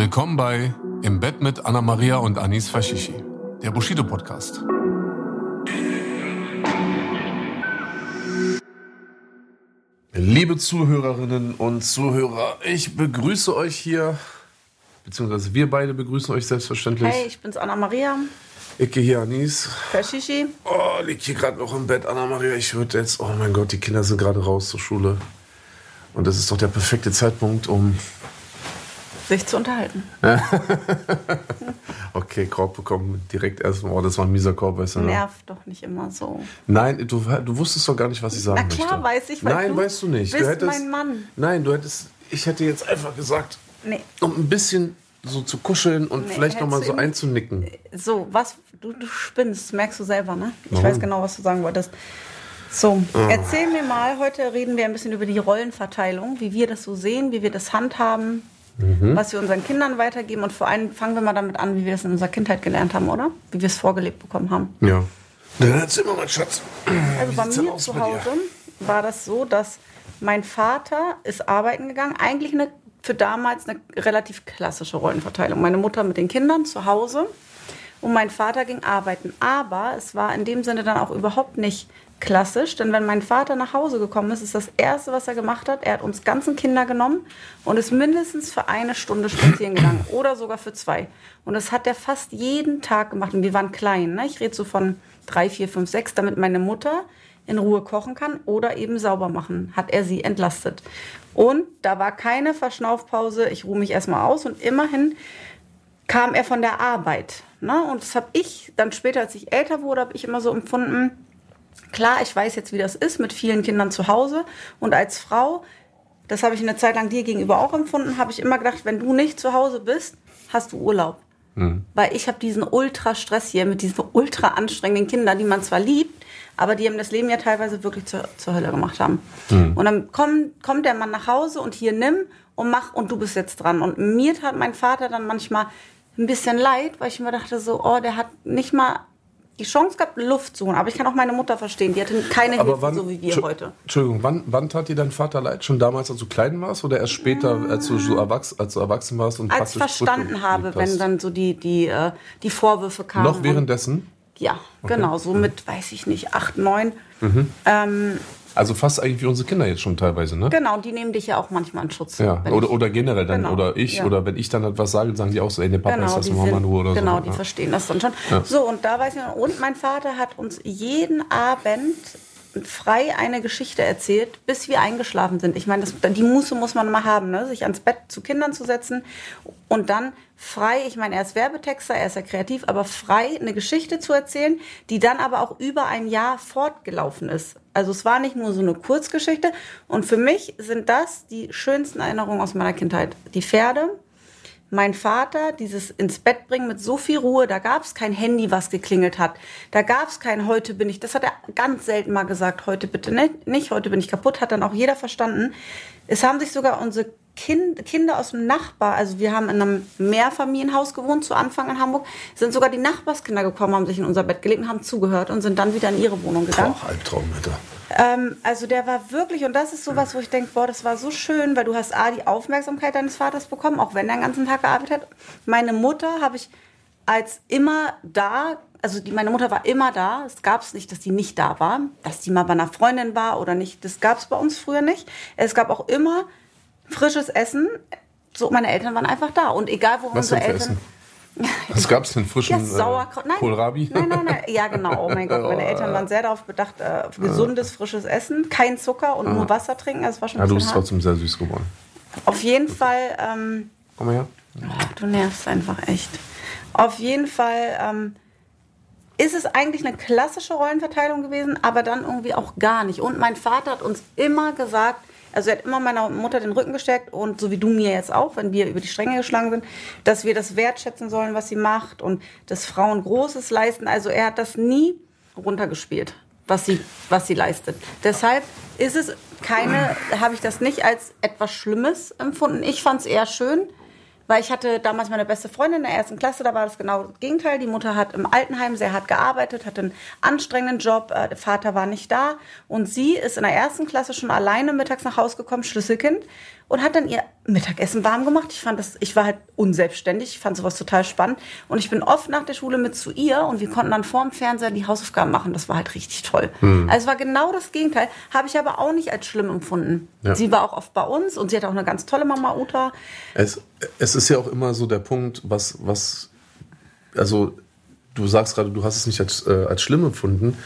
Willkommen bei Im Bett mit Anna Maria und Anis Fashishi, der Bushido Podcast. Liebe Zuhörerinnen und Zuhörer, ich begrüße euch hier, beziehungsweise wir beide begrüßen euch selbstverständlich. Hey, ich bin's Anna Maria. Icke hier, Anis. Fashishi. Oh, liegt hier gerade noch im Bett, Anna Maria. Ich würde jetzt, oh mein Gott, die Kinder sind gerade raus zur Schule. Und das ist doch der perfekte Zeitpunkt, um. Sich zu unterhalten. Okay, Korb bekommen direkt erstmal. Oh, das war ein mieser Korb, weißt du? ne? Nervt doch nicht immer so. Nein, du, du wusstest doch gar nicht, was ich sagen Na klar möchte. weiß ich, weil Nein, du weißt du nicht. bist du hättest, mein Mann. Nein, du hättest. Ich hätte jetzt einfach gesagt, Nee. um ein bisschen so zu kuscheln und Nee, vielleicht noch mal hättest so einzunicken. So, was? Du, du spinnst, merkst du selber, ne? Ich Warum? weiß genau, was du sagen wolltest. So, erzähl mir mal, heute reden wir ein bisschen über die Rollenverteilung, wie wir das so sehen, wie wir das handhaben, Mhm. was wir unseren Kindern weitergeben und vor allem fangen wir mal damit an, wie wir es in unserer Kindheit gelernt haben, oder? Wie wir es vorgelebt bekommen haben. Ja. Dann erzähl mal, mein Schatz. Also bei mir zu? Hause war das so, dass mein Vater ist arbeiten gegangen. Eigentlich eine, für damals eine relativ klassische Rollenverteilung. Meine Mutter mit den Kindern zu Hause und mein Vater ging arbeiten. Aber es war in dem Sinne dann auch überhaupt nicht klassisch, denn wenn mein Vater nach Hause gekommen ist, ist das Erste, was er gemacht hat, er hat uns ganzen Kinder genommen und ist mindestens für eine Stunde spazieren gegangen oder sogar für zwei. Und das hat er fast jeden Tag gemacht. Und wir waren klein, ne? ich rede so von drei, vier, fünf, sechs, damit meine Mutter in Ruhe kochen kann oder eben sauber machen, hat er sie entlastet. Und da war keine Verschnaufpause, ich ruhe mich erstmal aus und immerhin kam er von der Arbeit. Ne? Und das habe ich dann später, als ich älter wurde, habe ich immer so empfunden, klar, ich weiß jetzt, wie das ist mit vielen Kindern zu Hause. Und als Frau, das habe ich eine Zeit lang dir gegenüber auch empfunden, habe ich immer gedacht, wenn du nicht zu Hause bist, hast du Urlaub. Weil ich habe diesen Ultra-Stress hier mit diesen ultra anstrengenden Kindern, die man zwar liebt, aber die ihm das Leben ja teilweise wirklich zur, zur Hölle gemacht haben. Und dann kommt, kommt der Mann nach Hause und hier nimm und mach und du bist jetzt dran. Und mir tat mein Vater dann manchmal ein bisschen leid, weil ich mir dachte so, oh, der hat nicht mal die Chance gehabt, Luft zu holen. Aber ich kann auch meine Mutter verstehen, die hatte keine Hilfe, so wie wir heute. Entschuldigung, wann, wann tat dir dein Vater leid? Schon damals, als du klein warst oder erst später, als du, so erwachs als du erwachsen warst und Als ich verstanden habe, wenn dann so die, die, äh, die Vorwürfe kamen. Noch und- währenddessen? Ja, genau, so mit, weiß ich nicht, acht, neun. Also fast eigentlich wie unsere Kinder jetzt schon teilweise, ne? Genau, die nehmen dich ja auch manchmal in Schutz. Ja, oder, ich- oder generell dann, Genau, oder ich, ja. oder wenn ich dann etwas sage, sagen die auch so, ey, der Papa ist das die mal in Ruhe oder genau, so. die ja. verstehen das dann schon. Ja. So, und da weiß ich noch, und mein Vater hat uns jeden Abend frei eine Geschichte erzählt, bis wir eingeschlafen sind. Ich meine, das, die Muße muss man mal haben, ne? sich ans Bett zu Kindern zu setzen und dann frei, ich meine, er ist Werbetexter, er ist ja kreativ, aber frei eine Geschichte zu erzählen, die dann aber auch über ein Jahr fortgelaufen ist. Also es war nicht nur so eine Kurzgeschichte. Und für mich sind das die schönsten Erinnerungen aus meiner Kindheit. Die Pferde, mein Vater, dieses ins Bett bringen mit so viel Ruhe, da gab es kein Handy, was geklingelt hat. Da gab es kein heute bin ich, das hat er ganz selten mal gesagt, heute bitte nicht, heute bin ich kaputt, hat dann auch jeder verstanden. Es haben sich sogar unsere kind, Kinder aus dem Nachbar, also wir haben in einem Mehrfamilienhaus gewohnt zu Anfang in Hamburg, sind sogar die Nachbarskinder gekommen, haben sich in unser Bett gelegt und haben zugehört und sind dann wieder in ihre Wohnung gegangen. Boah, Albtraum, Alter. Ähm, also der war wirklich, und das ist sowas, wo ich denke, boah, das war so schön, weil du hast A, die Aufmerksamkeit deines Vaters bekommen, auch wenn er den ganzen Tag gearbeitet hat. Meine Mutter habe ich als immer da, also die, meine Mutter war immer da. Es gab es nicht, dass die nicht da war, dass die mal bei einer Freundin war oder nicht. Das gab es bei uns früher nicht. Es gab auch immer frisches Essen. So, meine Eltern waren einfach da. Und egal, wo Was unsere Eltern. Essen? Was gab's denn? Frischen Ja, Sauerkraut. Nein. Kohlrabi? Nein, nein, nein. Ja, genau. Oh mein Gott. Meine Eltern waren sehr darauf bedacht, äh, gesundes, frisches Essen, kein Zucker und nur Wasser trinken. Das war schon Ja, du bist hart. trotzdem sehr süß geworden. Auf jeden Fall, ähm, Komm mal her. du nervst einfach echt. Auf jeden Fall ähm, ist es eigentlich eine klassische Rollenverteilung gewesen, aber dann irgendwie auch gar nicht. Und mein Vater hat uns immer gesagt, Also sie hat immer meiner Mutter den Rücken gestärkt und so wie du mir jetzt auch, wenn wir über die Stränge geschlagen sind, dass wir das wertschätzen sollen, was sie macht und dass Frauen Großes leisten. Also er hat das nie runtergespielt, was sie, was sie leistet. Deshalb ist es keine, habe ich das nicht als etwas Schlimmes empfunden. Ich fand es eher schön, weil ich hatte damals meine beste Freundin in der ersten Klasse, da war das genau das Gegenteil. Die Mutter hat im Altenheim sehr hart gearbeitet, hatte einen anstrengenden Job, äh, der Vater war nicht da und sie ist in der ersten Klasse schon alleine mittags nach Hause gekommen, Schlüsselkind und hat dann ihr Mittagessen warm gemacht. Ich fand das, ich war halt unselbstständig, ich fand sowas total spannend und ich bin oft nach der Schule mit zu ihr und wir konnten dann vorm Fernseher die Hausaufgaben machen. Das war halt richtig toll. Hm. Also es war genau das Gegenteil, habe ich aber auch nicht als schlimm empfunden. Ja. Sie war auch oft bei uns und sie hat auch eine ganz tolle Mama Uta. Es, es ist ja auch immer so der Punkt, was, was, also du sagst gerade, du hast es nicht als, äh, als schlimm empfunden.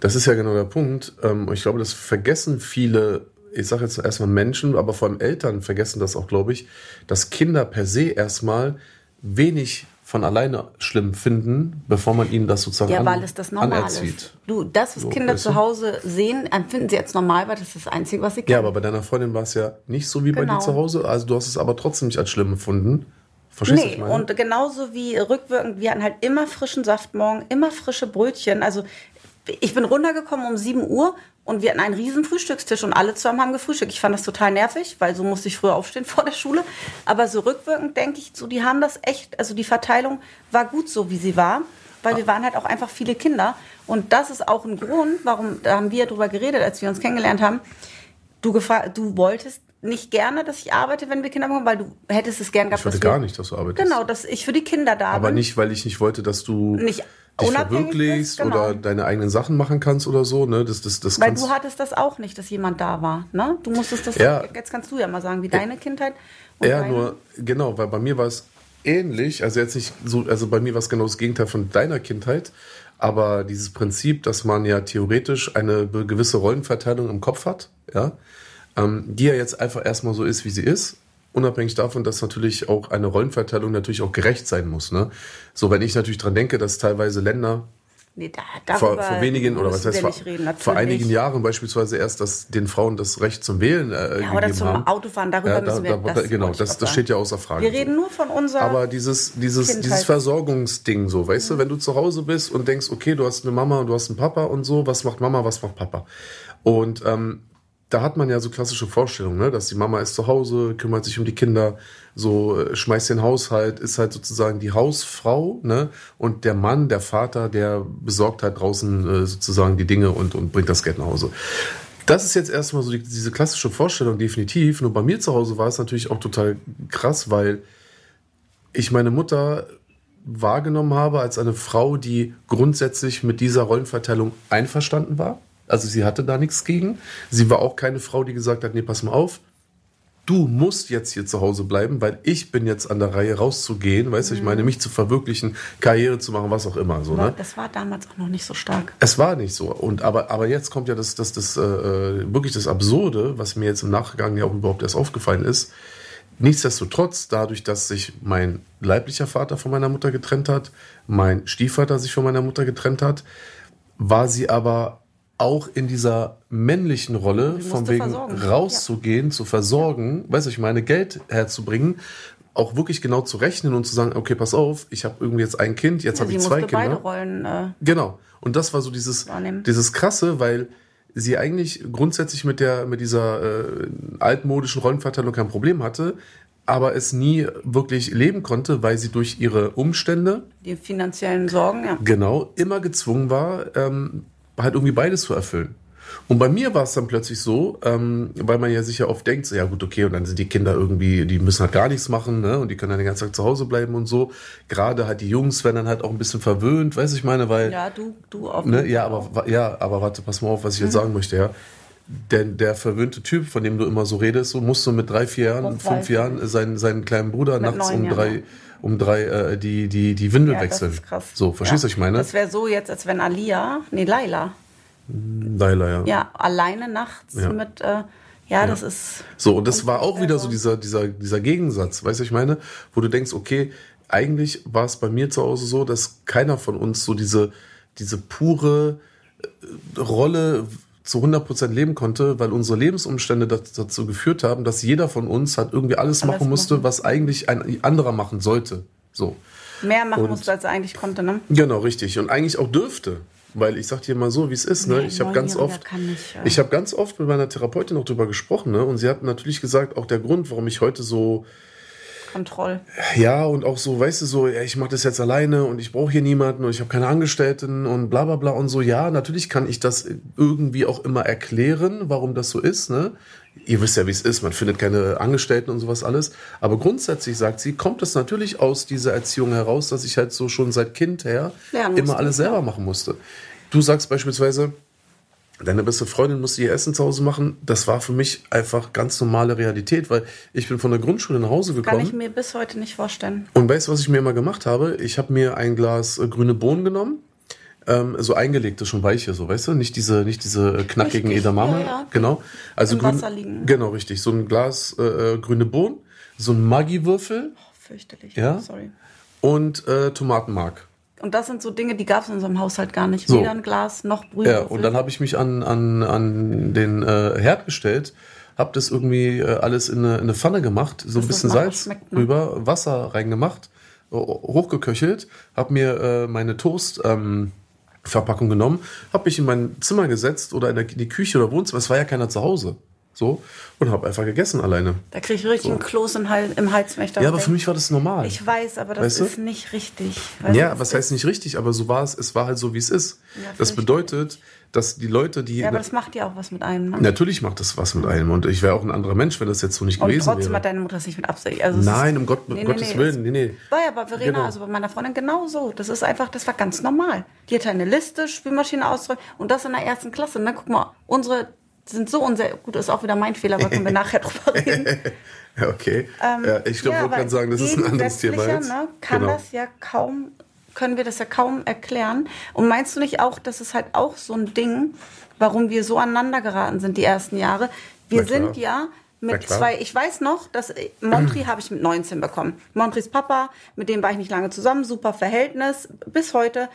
Das ist ja genau der Punkt. Ähm, und ich glaube, das vergessen viele, ich sage jetzt erstmal Menschen, aber vor allem Eltern vergessen das auch, glaube ich, dass Kinder per se erstmal wenig von alleine schlimm finden, bevor man ihnen das sozusagen Ja, weil es das normal ist. Du, das, was So, Kinder weißt zu? Hause sehen, empfinden sie als normal, weil das ist das Einzige, was sie Ja, kennen. aber bei deiner Freundin war es ja nicht so wie bei Genau. dir zu Hause. Also du hast es aber trotzdem nicht als schlimm empfunden. Verstehst Nee, und genauso wie rückwirkend, wir hatten halt immer frischen Saft morgen, immer frische Brötchen. Also ich bin runtergekommen um 7 Uhr und wir hatten einen riesen Frühstückstisch und alle zusammen haben gefrühstückt. Ich fand das total nervig, weil so musste ich früher aufstehen vor der Schule. Aber so rückwirkend denke ich, so die haben das echt, also die Verteilung war gut so, wie sie war. Weil wir waren halt auch einfach viele Kinder. Und das ist auch ein Grund, warum, da haben wir drüber geredet, als wir uns kennengelernt haben. Du, du wolltest nicht gerne, dass ich arbeite, wenn wir Kinder bekommen, weil du hättest es gern gehabt, ich wollte gar nicht, dass du arbeitest. Genau, dass ich für die Kinder da Aber bin. nicht, weil ich nicht wollte, dass du Nicht dich verwirklichst genau. oder deine eigenen Sachen machen kannst oder so. Ne? Das, das, das Weil du hattest das auch nicht, dass jemand da war. Ne? Du musstest das, Ja. jetzt kannst du ja mal sagen, wie deine Kindheit ja, deine, nur, genau, weil bei mir war es ähnlich, also jetzt nicht so, also bei mir war es genau das Gegenteil von deiner Kindheit, aber dieses Prinzip, dass man ja theoretisch eine gewisse Rollenverteilung im Kopf hat, ja, ähm, die ja jetzt einfach erstmal so ist, wie sie ist, unabhängig davon, dass natürlich auch eine Rollenverteilung natürlich auch gerecht sein muss, ne? So, wenn ich natürlich dran denke, dass teilweise Länder Nee, da, vor, vor wenigen oder was heißt vor, reden, vor einigen Jahren beispielsweise erst, dass den Frauen das Recht zum Wählen äh, Ja, oder zum haben. Autofahren, darüber Ja, da, müssen wir da, das genau, das, das steht ja außer Frage. Wir reden nur von unserer. Aber dieses, dieses, Kindheit. dieses Versorgungsding so, weißt du, wenn du zu Hause bist und denkst, okay, du hast eine Mama und du hast einen Papa und so, was macht Mama, was macht Papa? Und ähm, da hat man ja so klassische Vorstellungen, ne? dass die Mama ist zu Hause, kümmert sich um die Kinder, so äh, schmeißt den Haushalt, ist halt sozusagen die Hausfrau, ne? Und der Mann, der Vater, der besorgt halt draußen äh, sozusagen die Dinge und, und bringt das Geld nach Hause. Das ist jetzt erstmal so die, diese klassische Vorstellung, definitiv. Nur bei mir zu Hause war es natürlich auch total krass, weil ich meine Mutter wahrgenommen habe als eine Frau, die grundsätzlich mit dieser Rollenverteilung einverstanden war. Also sie hatte da nichts gegen. Sie war auch keine Frau, die gesagt hat, nee, pass mal auf, du musst jetzt hier zu Hause bleiben, weil ich bin jetzt an der Reihe rauszugehen, weißt du, ich meine, mich zu verwirklichen, Karriere zu machen, was auch immer, so, ne? Das war damals auch noch nicht so stark. Es war nicht so. Und aber, aber jetzt kommt ja das, das, das äh, wirklich das Absurde, was mir jetzt im Nachgang ja auch überhaupt erst aufgefallen ist. Nichtsdestotrotz, dadurch, dass sich mein leiblicher Vater von meiner Mutter getrennt hat, mein Stiefvater sich von meiner Mutter getrennt hat, war sie aber auch in dieser männlichen Rolle, von wegen versorgen. rauszugehen, zu versorgen, weißt du, ich meine, Geld herzubringen, auch wirklich genau zu rechnen und zu sagen, okay, pass auf, ich habe irgendwie jetzt ein Kind, jetzt Ja, habe ich zwei Kinder. beide Rollen. Äh, Genau. Und das war so dieses, Wahrnehmen. dieses krasse, weil sie eigentlich grundsätzlich mit der, mit dieser äh, altmodischen Rollenverteilung kein Problem hatte, aber es nie wirklich leben konnte, weil sie durch ihre Umstände die finanziellen Sorgen, ja. genau immer gezwungen war, ähm, halt irgendwie beides zu erfüllen. Und bei mir war es dann plötzlich so, ähm, weil man ja sich ja oft denkt, so, ja gut, okay, und dann sind die Kinder irgendwie, die müssen halt gar nichts machen, ne? Und die können dann den ganzen Tag zu Hause bleiben und so. Gerade halt die Jungs werden dann halt auch ein bisschen verwöhnt, weiß ich meine, weil. Ja, du, du auf Ne, ja, aber, ja, aber warte, pass mal auf, was ich Mhm. jetzt sagen möchte, ja. Der, der verwöhnte Typ, von dem du immer so redest, so musst du mit drei, vier Jahren, fünf Jahren seinen, seinen kleinen Bruder Mit nachts um Jahren, drei, ja. Um drei äh, die, die, die Windel Ja, das wechseln. ist krass. So, verstehst du, ja. ich meine? Das wäre so jetzt, als wenn Alia, nee, Laila, Laila, ja. ja, alleine nachts Ja. mit, äh, ja, das ist. So, und das war auch wieder so dieser, dieser, dieser Gegensatz, weißt du, ich meine, wo du denkst, okay, eigentlich war es bei mir zu Hause so, dass keiner von uns so diese, diese pure äh, Rolle zu 100% leben konnte, weil unsere Lebensumstände dazu geführt haben, dass jeder von uns halt irgendwie alles, alles machen musste, machen. was eigentlich ein anderer machen sollte. So. Mehr machen und, musste, als er eigentlich konnte, ne? Genau, richtig. Und eigentlich auch dürfte. Weil ich sag dir mal so, wie es ist. Ne? Nee, ich habe ganz oft, nicht, ja. ich habe ganz oft mit meiner Therapeutin auch drüber gesprochen. Ne? Und sie hat natürlich gesagt, auch der Grund, warum ich heute so Kontroll. Ja, und auch so, weißt du, so, ich mache das jetzt alleine und ich brauche hier niemanden und ich habe keine Angestellten und bla bla bla und so. Ja, natürlich kann ich das irgendwie auch immer erklären, warum das so ist. Ne? Ihr wisst ja, wie es ist, man findet keine Angestellten und sowas alles. Aber grundsätzlich, sagt sie, kommt es natürlich aus dieser Erziehung heraus, dass ich halt so schon seit Kind her Lernen immer alles selber machen musste. Du sagst beispielsweise, deine beste Freundin musste ihr Essen zu Hause machen. Das war für mich einfach ganz normale Realität, weil ich bin von der Grundschule nach Hause gekommen. Kann ich mir bis heute nicht vorstellen. Und weißt du, was ich mir immer gemacht habe? Ich habe mir ein Glas äh, grüne Bohnen genommen. Ähm, so eingelegte, schon weiche, so weißt du, nicht diese, nicht diese knackigen richtig, Edamame, ja, ja. genau. Also Im grün, Wasser liegen. genau richtig, so ein Glas äh, äh grüne Bohnen, so ein Maggi-Würfel, oh, fürchterlich, ja, sorry, und äh, Tomatenmark. Und das sind so Dinge, die gab es in unserem Haushalt gar nicht. So. Weder ein Glas noch Brühe. Ja, und dann habe ich mich an, an, an den äh, Herd gestellt, habe das irgendwie äh, alles in eine, in eine, Pfanne gemacht, so ein bisschen Salz ne? rüber, Wasser reingemacht, hochgeköchelt, habe mir äh, meine Toast... Ähm, Verpackung genommen, habe mich in mein Zimmer gesetzt oder in, der, in die Küche oder Wohnzimmer. Es war ja keiner zu Hause. So, und habe einfach gegessen alleine. Da kriege ich richtig so. einen Kloß im Hals, im Hals wenn ich Ja, aber für mich war das normal. Ich weiß, aber das weißt ist du? nicht richtig. Ja, was heißt nicht richtig, aber so war es, es war halt so, wie es ist. Ja, das bedeutet, dass die Leute, die. Ja, aber das macht ja auch was mit einem. Ne? Natürlich macht das was mit einem. Und ich wäre auch ein anderer Mensch, wenn das jetzt so nicht und gewesen wäre. Und trotzdem hat deine Mutter das nicht mit Absicht. Also Nein, um Gott, nee, Gottes nee, Willen. Nee, nee. War ja bei Verena, genau. also bei meiner Freundin genauso. Das ist einfach, das war ganz normal. Die hatte eine Liste, Spülmaschine ausdrücken und das in der ersten Klasse. Ne? Guck mal, unsere sind so unser. Gut, ist auch wieder mein Fehler, aber können wir nachher drüber reden. ja, okay. Ähm, ja, ich glaube, ja, man kann sagen, das ist ein anderes Thema jetzt. Ne, kann genau. das ja kaum, können wir das ja kaum erklären. Und meinst du nicht auch, das ist halt auch so ein Ding, warum wir so aneinander geraten sind die ersten Jahre? Wir sind ja mit zwei, ich weiß noch, dass Montri habe ich mit 19 bekommen. Montris Papa, mit dem war ich nicht lange zusammen, super Verhältnis bis heute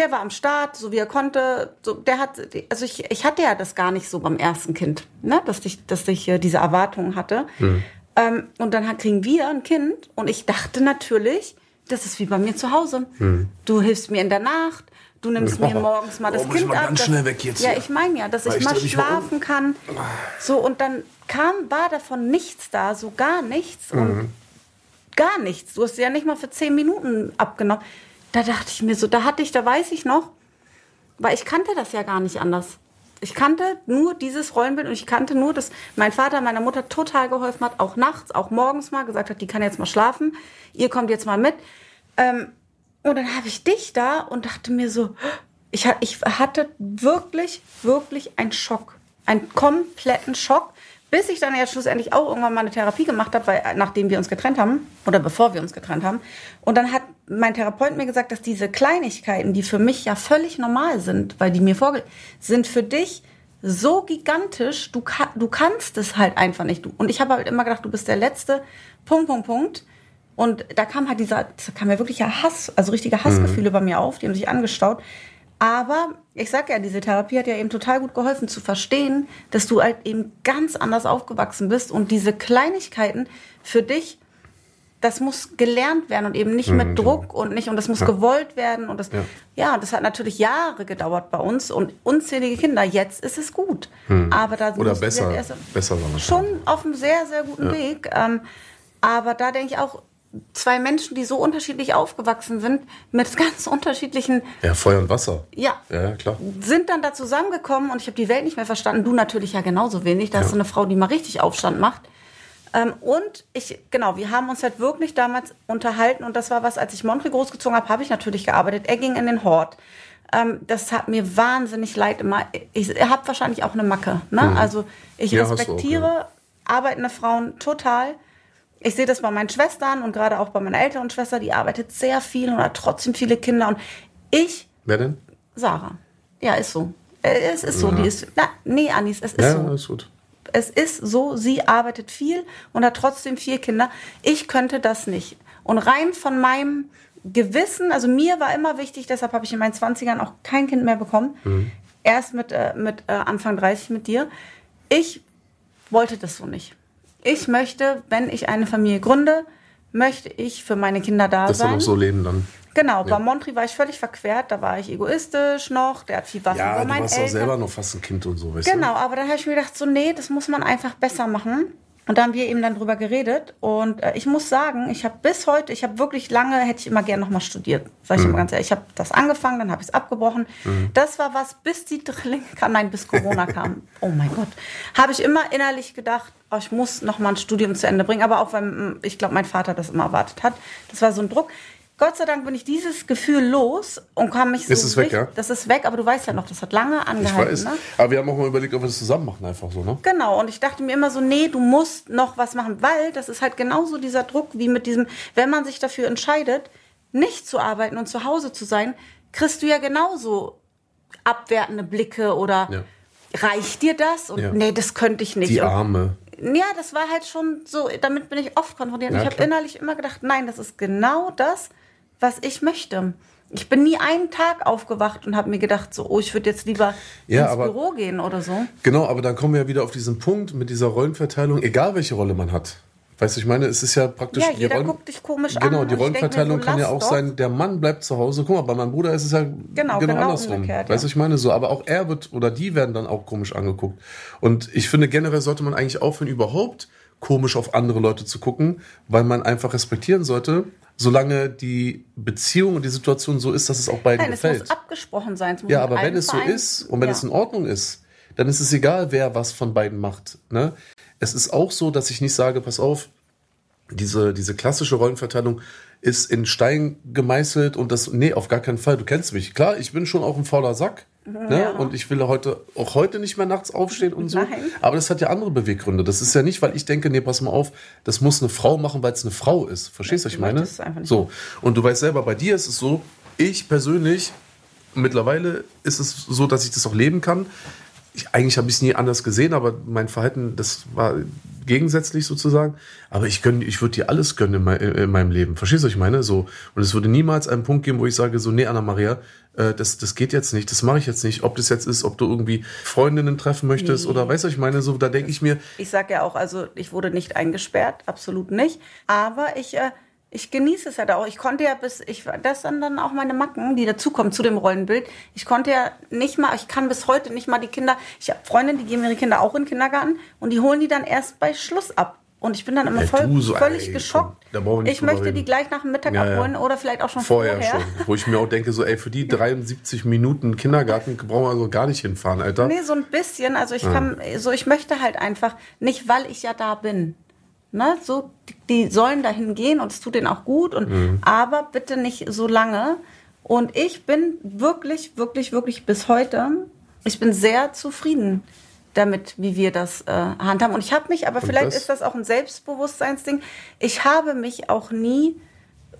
der war am Start, so wie er konnte. So, der hat, also ich, ich hatte ja das gar nicht so beim ersten Kind, ne? dass ich, dass ich äh, diese Erwartungen hatte. Mhm. Ähm, und dann kriegen wir ein Kind und ich dachte natürlich, das ist wie bei mir zu Hause. Mhm. Du hilfst mir in der Nacht, du nimmst mir morgens mal das oh, Kind mal ab. Ganz schnell weg jetzt. Ja, ich meine ja, dass Weil ich mal schlafen kann. So und dann kam, war davon nichts da, so gar nichts mhm. und gar nichts. Du hast ja nicht mal für zehn Minuten abgenommen da dachte ich mir so, da hatte ich, da weiß ich noch, weil ich kannte das ja gar nicht anders. Ich kannte nur dieses Rollenbild und ich kannte nur, dass mein Vater meiner Mutter total geholfen hat, auch nachts, auch morgens mal, gesagt hat, die kann jetzt mal schlafen, ihr kommt jetzt mal mit. Ähm, und dann habe ich dich da und dachte mir so, ich, ich hatte wirklich, wirklich einen Schock, einen kompletten Schock, bis ich dann ja schlussendlich auch irgendwann mal eine Therapie gemacht habe, weil nachdem wir uns getrennt haben oder bevor wir uns getrennt haben. Und dann hat mein Therapeut mir gesagt, dass diese Kleinigkeiten, die für mich ja völlig normal sind, weil die mir vorge sind für dich so gigantisch, du, ka du kannst es halt einfach nicht. Und ich habe halt immer gedacht, du bist der letzte Punkt, Punkt, Punkt. Und da kam halt dieser, da kam ja wirklich ja Hass, also richtige Hassgefühle mhm. bei mir auf, die haben sich angestaut. Aber ich sag ja, diese Therapie hat ja eben total gut geholfen zu verstehen, dass du halt eben ganz anders aufgewachsen bist und diese Kleinigkeiten für dich, das muss gelernt werden und eben nicht mhm. mit Druck und nicht und das muss ja. gewollt werden und das ja. ja. das hat natürlich Jahre gedauert bei uns und unzählige Kinder. Jetzt ist es gut, mhm. aber da oder besser, besser schon auf einem sehr sehr guten ja. Weg. Ähm, aber da denke ich auch, zwei Menschen, die so unterschiedlich aufgewachsen sind, mit ganz unterschiedlichen. Ja, Feuer und Wasser. Ja. Ja, klar. Sind dann da zusammengekommen und ich habe die Welt nicht mehr verstanden. Du natürlich ja genauso wenig. Da ja. ist so eine Frau, die mal richtig Aufstand macht. Ähm, und ich, genau, wir haben uns halt wirklich damals unterhalten und das war was, als ich Montre großgezogen habe, habe ich natürlich gearbeitet. Er ging in den Hort. Ähm, das hat mir wahnsinnig leid immer. Ich, ihr habt wahrscheinlich auch eine Macke. Ne? Mhm. Also ich ja, respektiere auch, ja. arbeitende Frauen total ich sehe das bei meinen Schwestern und gerade auch bei meiner älteren Schwester, die arbeitet sehr viel und hat trotzdem viele Kinder. Und ich. Wer denn? Sarah. Ja, ist so. Äh, es ist so. Ja. Die ist. Na, nee, Anis, es ist ja, so. Ist gut. Es ist so, sie arbeitet viel und hat trotzdem vier Kinder. Ich könnte das nicht. Und rein von meinem Gewissen, also mir war immer wichtig, deshalb habe ich in meinen 20ern auch kein Kind mehr bekommen. Mhm. erst mit, äh, mit äh, Anfang 30 mit dir. Ich wollte das so nicht. Ich möchte, wenn ich eine Familie gründe, möchte ich für meine Kinder da Dass sein. wir noch so leben dann. Genau, bei Montri war ich völlig verquert, da war ich egoistisch noch, der hat viel Waffen Ja, über du meinen warst auch Eltern. selber noch fast ein Kind und so, weißt Genau, aber dann habe ich mir gedacht, so, nee, das muss man einfach besser machen. Und da haben wir eben dann drüber geredet. Und äh, ich muss sagen, ich habe bis heute, ich habe wirklich lange, hätte ich immer gerne nochmal studiert. Sag Mhm. ich immer ganz ehrlich. Ich habe das angefangen, dann habe ich es abgebrochen. Das war was, bis die Drillinge kam, nein, bis Corona kam. Oh mein Gott. Habe ich immer innerlich gedacht, oh, ich muss nochmal ein Studium zu Ende bringen. Aber auch, weil ich glaube, mein Vater das immer erwartet hat. Das war so ein Druck. Gott sei Dank bin ich dieses Gefühl los und kann mich so. Ist es weg, ja? Das ist weg, aber du weißt ja noch, das hat lange Ich angehalten. weiß. Ne? Aber wir haben auch mal überlegt, ob wir das zusammen machen, einfach so, ne? Genau, und ich dachte mir immer so, nee, du musst noch was machen, weil das ist halt genauso dieser Druck wie mit diesem, wenn man sich dafür entscheidet, nicht zu arbeiten und zu Hause zu sein, kriegst du ja genauso abwertende Blicke oder Ja. reicht dir das? Und Ja. nee, das könnte ich nicht. Die Arme. ja, das war halt schon so, damit bin ich oft konfrontiert. Ja, ich habe innerlich immer gedacht, nein, das ist genau das, was ich möchte. Ich bin nie einen Tag aufgewacht und habe mir gedacht, so, oh, ich würde jetzt lieber Ja, ins aber- Büro gehen oder so. Genau, aber dann kommen wir ja wieder auf diesen Punkt mit dieser Rollenverteilung, egal welche Rolle man hat. Weißt du, ich meine, es ist ja praktisch. Ja, die jeder Rollen- guckt dich komisch an. Genau, die Rollenverteilung so, kann ja auch doch. sein, der Mann bleibt zu Hause. Guck mal, bei meinem Bruder ist es ja Genau, genau, genau andersrum. umgekehrt, weißt du, ja. ich meine so, aber auch er wird oder die werden dann auch komisch angeguckt. Und ich finde, generell sollte man eigentlich aufhören, überhaupt komisch auf andere Leute zu gucken, weil man einfach respektieren sollte, solange die Beziehung und die Situation so ist, dass es auch beiden Nein, es gefällt. muss abgesprochen sein. Es muss Ja, aber wenn es so Vereinen- ist und wenn ja. es in Ordnung ist, dann ist es egal, wer was von beiden macht. Ne? Es ist auch so, dass ich nicht sage, pass auf, diese, diese klassische Rollenverteilung ist in Stein gemeißelt und das, nee, auf gar keinen Fall. Du kennst mich. Klar, ich bin schon auch ein fauler Sack. Ne? Und ich will heute, auch heute nicht mehr nachts aufstehen und so. Nein. Aber das hat ja andere Beweggründe. Das ist ja nicht, weil ich denke, nee, pass mal auf, das muss eine Frau machen, weil es eine Frau ist. Verstehst du, was ich meine? So. Und du weißt selber, bei dir ist es so, ich persönlich, mittlerweile ist es so, dass ich das auch leben kann. Ich, eigentlich habe ich es nie anders gesehen, aber mein Verhalten, das war gegensätzlich sozusagen. Aber ich ich würde dir alles gönnen in, mei- in meinem Leben. Verstehst du, was ich meine? So. Und es würde niemals einen Punkt geben, wo ich sage, so, nee, Anna-Maria, äh, das, das geht jetzt nicht, das mache ich jetzt nicht. Ob das jetzt ist, ob du irgendwie Freundinnen treffen möchtest Nee. oder weißt du, was ich meine, so, da denke ich mir, Ich sage ja auch, also ich wurde nicht eingesperrt, absolut nicht. Aber ich, äh, ich genieße es halt auch. Ich konnte ja bis, ich, das sind dann auch meine Macken, die dazukommen zu dem Rollenbild. Ich konnte ja nicht mal, ich kann bis heute nicht mal die Kinder, ich habe Freundinnen, die geben ihre Kinder auch in den Kindergarten und die holen die dann erst bei Schluss ab. Und ich bin dann immer Ey, voll, so, völlig ey, geschockt. komm, ich möchte die gleich nach dem Mittag Ja, ja. abholen oder vielleicht auch schon vorher, vorher. schon. Wo ich mir auch denke, so, ey, für die 73 Minuten Kindergarten brauchen wir also gar nicht hinfahren, Alter. Nee, so ein bisschen. Also ich kann, so ich möchte halt einfach, nicht weil ich ja da bin. Ne, so, die, die sollen dahin gehen und es tut denen auch gut und aber bitte nicht so lange. Und ich bin wirklich, wirklich, wirklich bis heute, ich bin sehr zufrieden damit, wie wir das äh, handhaben. Und ich habe mich, aber vielleicht das? ist das auch ein Selbstbewusstseinsding. Ich habe mich auch nie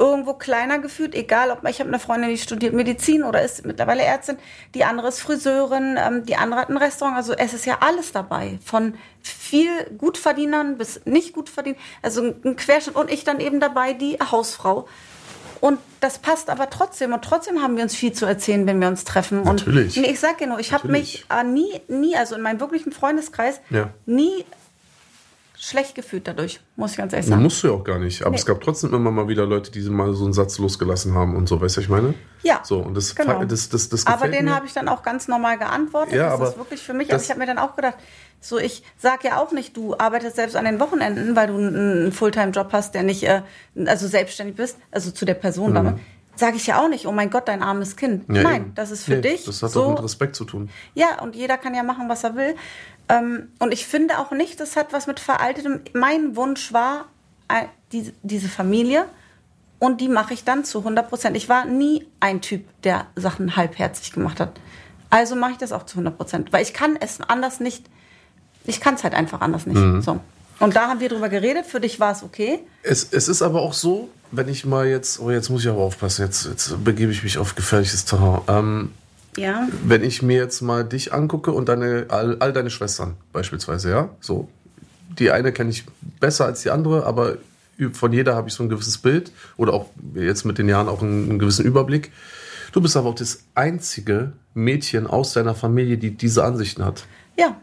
irgendwo kleiner gefühlt, egal ob ich habe eine Freundin, die studiert Medizin oder ist mittlerweile Ärztin, die andere ist Friseurin, ähm, die andere hat ein Restaurant, also es ist ja alles dabei, von viel Gutverdienern bis nicht gut verdienen, also ein- Querschnitt und ich dann eben dabei die Hausfrau. Und das passt aber trotzdem und trotzdem haben wir uns viel zu erzählen, wenn wir uns treffen. Natürlich. Und nee, ich sag ja nur, ich habe mich äh, nie, nie, also in meinem wirklichen Freundeskreis, Ja. nie schlecht gefühlt dadurch, muss ich ganz ehrlich sagen. musst du ja auch gar nicht. Aber Nee. es gab trotzdem immer mal wieder Leute, die mal so einen Satz losgelassen haben und so, weißt du, ich meine? Ja, So, und das, genau. das, das, das Aber den habe ich dann auch ganz normal geantwortet. Ja, das aber ist wirklich für mich. Aber ich habe mir dann auch gedacht, so ich sage ja auch nicht, du arbeitest selbst an den Wochenenden, weil du einen Fulltime-Job hast, der nicht, äh, also selbstständig bist, also zu der Person damit. Sage ich ja auch nicht, oh mein Gott, dein armes Kind. Mhm. Ja, Nein, eben. das ist für Nee, dich. Das hat so, auch mit Respekt zu tun. ja, und jeder kann ja machen, was er will. Ähm, und ich finde auch nicht, das hat was mit veraltetem. Mein Wunsch war äh, die, diese Familie und die mache ich dann zu 100 Prozent. Ich war nie ein Typ, der Sachen halbherzig gemacht hat. Also mache ich das auch zu 100 Prozent, weil ich kann es anders nicht. Ich kann es halt einfach anders nicht. Mhm. So. Und da haben wir drüber geredet. Für dich war es okay. Es, es ist aber auch so, wenn ich mal jetzt, oh, jetzt muss ich aber aufpassen, jetzt, jetzt begebe ich mich auf gefährliches Terrain. Ähm, Ja. wenn ich mir jetzt mal dich angucke und deine, all, all deine Schwestern beispielsweise, ja, so. Die eine kenne ich besser als die andere, aber von jeder habe ich so ein gewisses Bild oder auch jetzt mit den Jahren auch einen, einen gewissen Überblick. Du bist aber auch das einzige Mädchen aus deiner Familie, die diese Ansichten hat. Ja,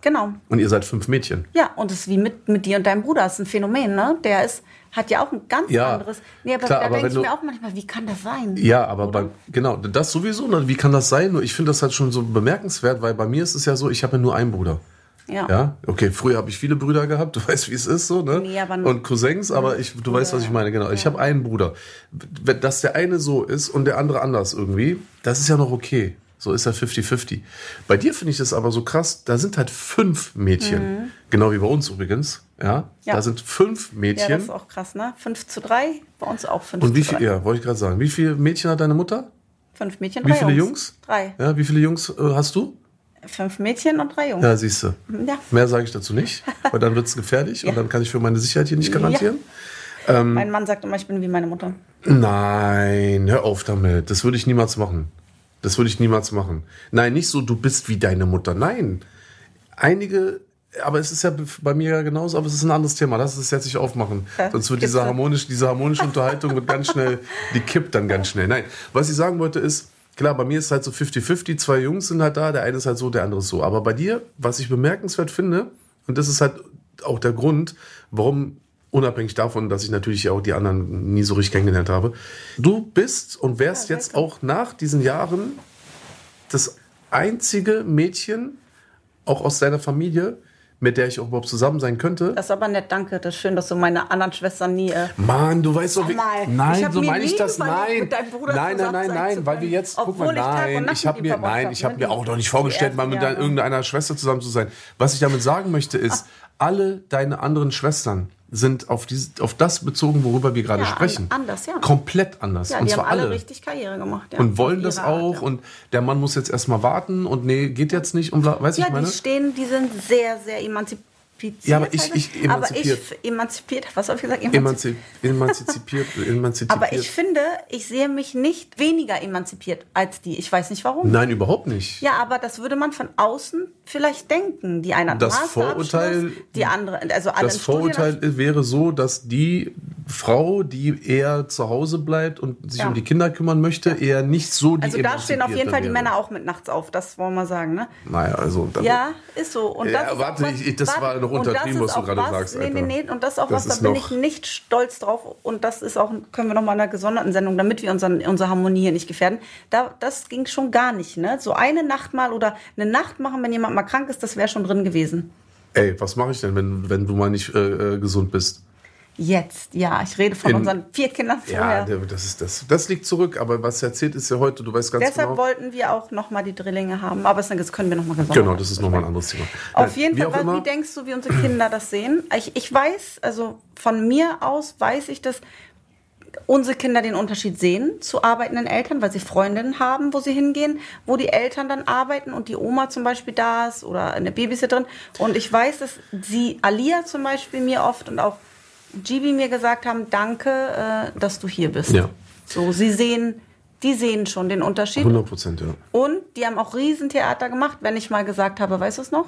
genau. Und ihr seid fünf Mädchen. Ja, und es ist wie mit, mit dir und deinem Bruder. Das ist ein Phänomen, ne? Der ist, hat ja auch ein ganz Ja, anderes. Nee, aber klar, da denke ich du- mir auch manchmal, wie kann das sein? Ja, aber bei, genau, das sowieso. Ne? Wie kann das sein? Nur ich finde das halt schon so bemerkenswert, weil bei mir ist es ja so, ich habe ja nur einen Bruder. Ja. Ja, okay, früher habe ich viele Brüder gehabt, du weißt, wie es ist so, ne? Nee, aber- und Cousins, aber ich, du weißt, was ich meine, genau. Ich habe einen Bruder. Dass der eine so ist und der andere anders irgendwie, das ist ja noch okay. So ist ja 50-50. Bei dir finde ich das aber so krass, da sind halt fünf Mädchen. Genau wie bei uns übrigens. Ja, Mhm. Ja. da sind fünf Ja, Mädchen. das ist auch krass, ne? 5 zu 3, bei uns auch 5 und wie viel, 3. ja, wollte ich gerade sagen, wie viele Mädchen hat deine Mutter? Fünf Mädchen, Wie drei viele Jungs. Jungs? Drei. Ja, wie viele Jungs äh, hast du? Fünf Mädchen und drei Jungs. Ja, siehst du. Ja. Mehr sage ich dazu nicht, weil dann wird es gefährlich und dann kann ich für meine Sicherheit hier nicht Ja. garantieren. Mein Mann sagt immer, ich bin wie meine Mutter. Nein, hör auf damit. Das würde ich niemals machen. Das würde ich niemals machen. Nein, nicht so, du bist wie deine Mutter. Nein. Einige, aber es ist ja bei mir ja genauso, aber es ist ein anderes Thema. Lass es jetzt nicht aufmachen. Ja, Sonst wird diese harmonische, diese harmonische Unterhaltung wird ganz schnell, die kippt dann ganz schnell. Nein, was ich sagen wollte ist, klar, bei mir ist halt so 50-50, zwei Jungs sind halt da, der eine ist halt so, der andere ist so. Aber bei dir, was ich bemerkenswert finde, und das ist halt auch der Grund, warum unabhängig davon, dass ich natürlich auch die anderen nie so richtig kennengelernt habe. Du bist und wärst Ja, jetzt auch nach diesen Jahren das einzige Mädchen, auch aus deiner Familie, mit der ich auch überhaupt zusammen sein könnte. Das ist aber nett, danke. Das ist schön, dass du meine anderen Schwestern nie. Äh, Mann, du weißt doch, wie. Nein, hab so meine ich das. Nein, mit deinem Bruder nein, nein, nein, nein, weil wir jetzt, guck mal, ich nein, ich habe mir, nein, hab, ich habe ne? mir auch noch nicht vorgestellt, mal mit deiner- irgendeiner Schwester zusammen zu sein. Was ich damit sagen möchte, ist, alle deine anderen Schwestern sind auf, diese, auf das bezogen, worüber wir gerade Ja, sprechen. anders, ja. Komplett anders. ja, und die zwar haben alle alle. richtig Karriere gemacht. Ja, und wollen das Art, auch ja. und der Mann muss jetzt erstmal warten und nee, geht jetzt nicht und weiß Ja, ich meine? die stehen, die sind sehr, sehr emanzipiert. Ja, aber ich- ich- aber emanzipiert. ich emanzipiert, was habe ich gesagt? Emanzipiert. Emanzi emanzipiert, emanzipiert. Aber ich finde, ich sehe mich nicht weniger emanzipiert als die. Ich weiß nicht warum. Nein, überhaupt nicht. Ja, aber das würde man von außen vielleicht denken. Die eine hat Das Vorurteil- die andere, also alle Das. Vorurteil wäre so, dass die Frau, die eher zu Hause bleibt und sich Ja. um die Kinder kümmern möchte, eher nicht so die Also da stehen auf jeden Fall die. Männer auch mit nachts auf, das wollen wir sagen, ne? Naja, also. Ja, ist so. Und Ja, das ist warte, was- ich- das warte, war noch untertrieben, was du gerade was- sagst, Nee, nee, Alter. nee, und das ist auch Das was, da bin ich nicht stolz drauf. Und das ist auch, können wir noch mal in einer gesonderten Sendung, damit wir unseren, unsere Harmonie hier nicht gefährden. Da, das ging schon gar nicht, ne? So eine Nacht mal oder eine Nacht machen, wenn jemand mal krank ist, das wäre schon drin gewesen. Ey, was mache ich denn, wenn, wenn du mal nicht äh, äh, gesund bist? Jetzt, ja, ich rede von In- unseren vier Kindern Ja, vorher. der- das, ist, das, das liegt zurück, aber was erzählt ist ja heute, du weißt ganz Deshalb genau. wollten wir auch noch mal die Drillinge haben. Aber das können wir noch mal gesondert Genau, das ist nochmal ein anderes Thema. Auf jeden wie Fall, wie denkst du, wie unsere Kinder das sehen? Ich, ich weiß, also von mir aus weiß ich, dass unsere Kinder den Unterschied sehen zu arbeitenden Eltern, weil sie Freundinnen haben, wo sie hingehen, wo die Eltern dann arbeiten und die Oma zum Beispiel da ist oder eine Babysitterin. Und ich weiß, dass sie, Alia zum Beispiel, mir oft und auch Gibi mir gesagt haben, danke, äh, dass du hier bist. Ja. So, sie sehen, die sehen schon den Unterschied. 100 Prozent, ja. Und die haben auch Riesentheater gemacht, wenn ich mal gesagt habe, weißt du es noch?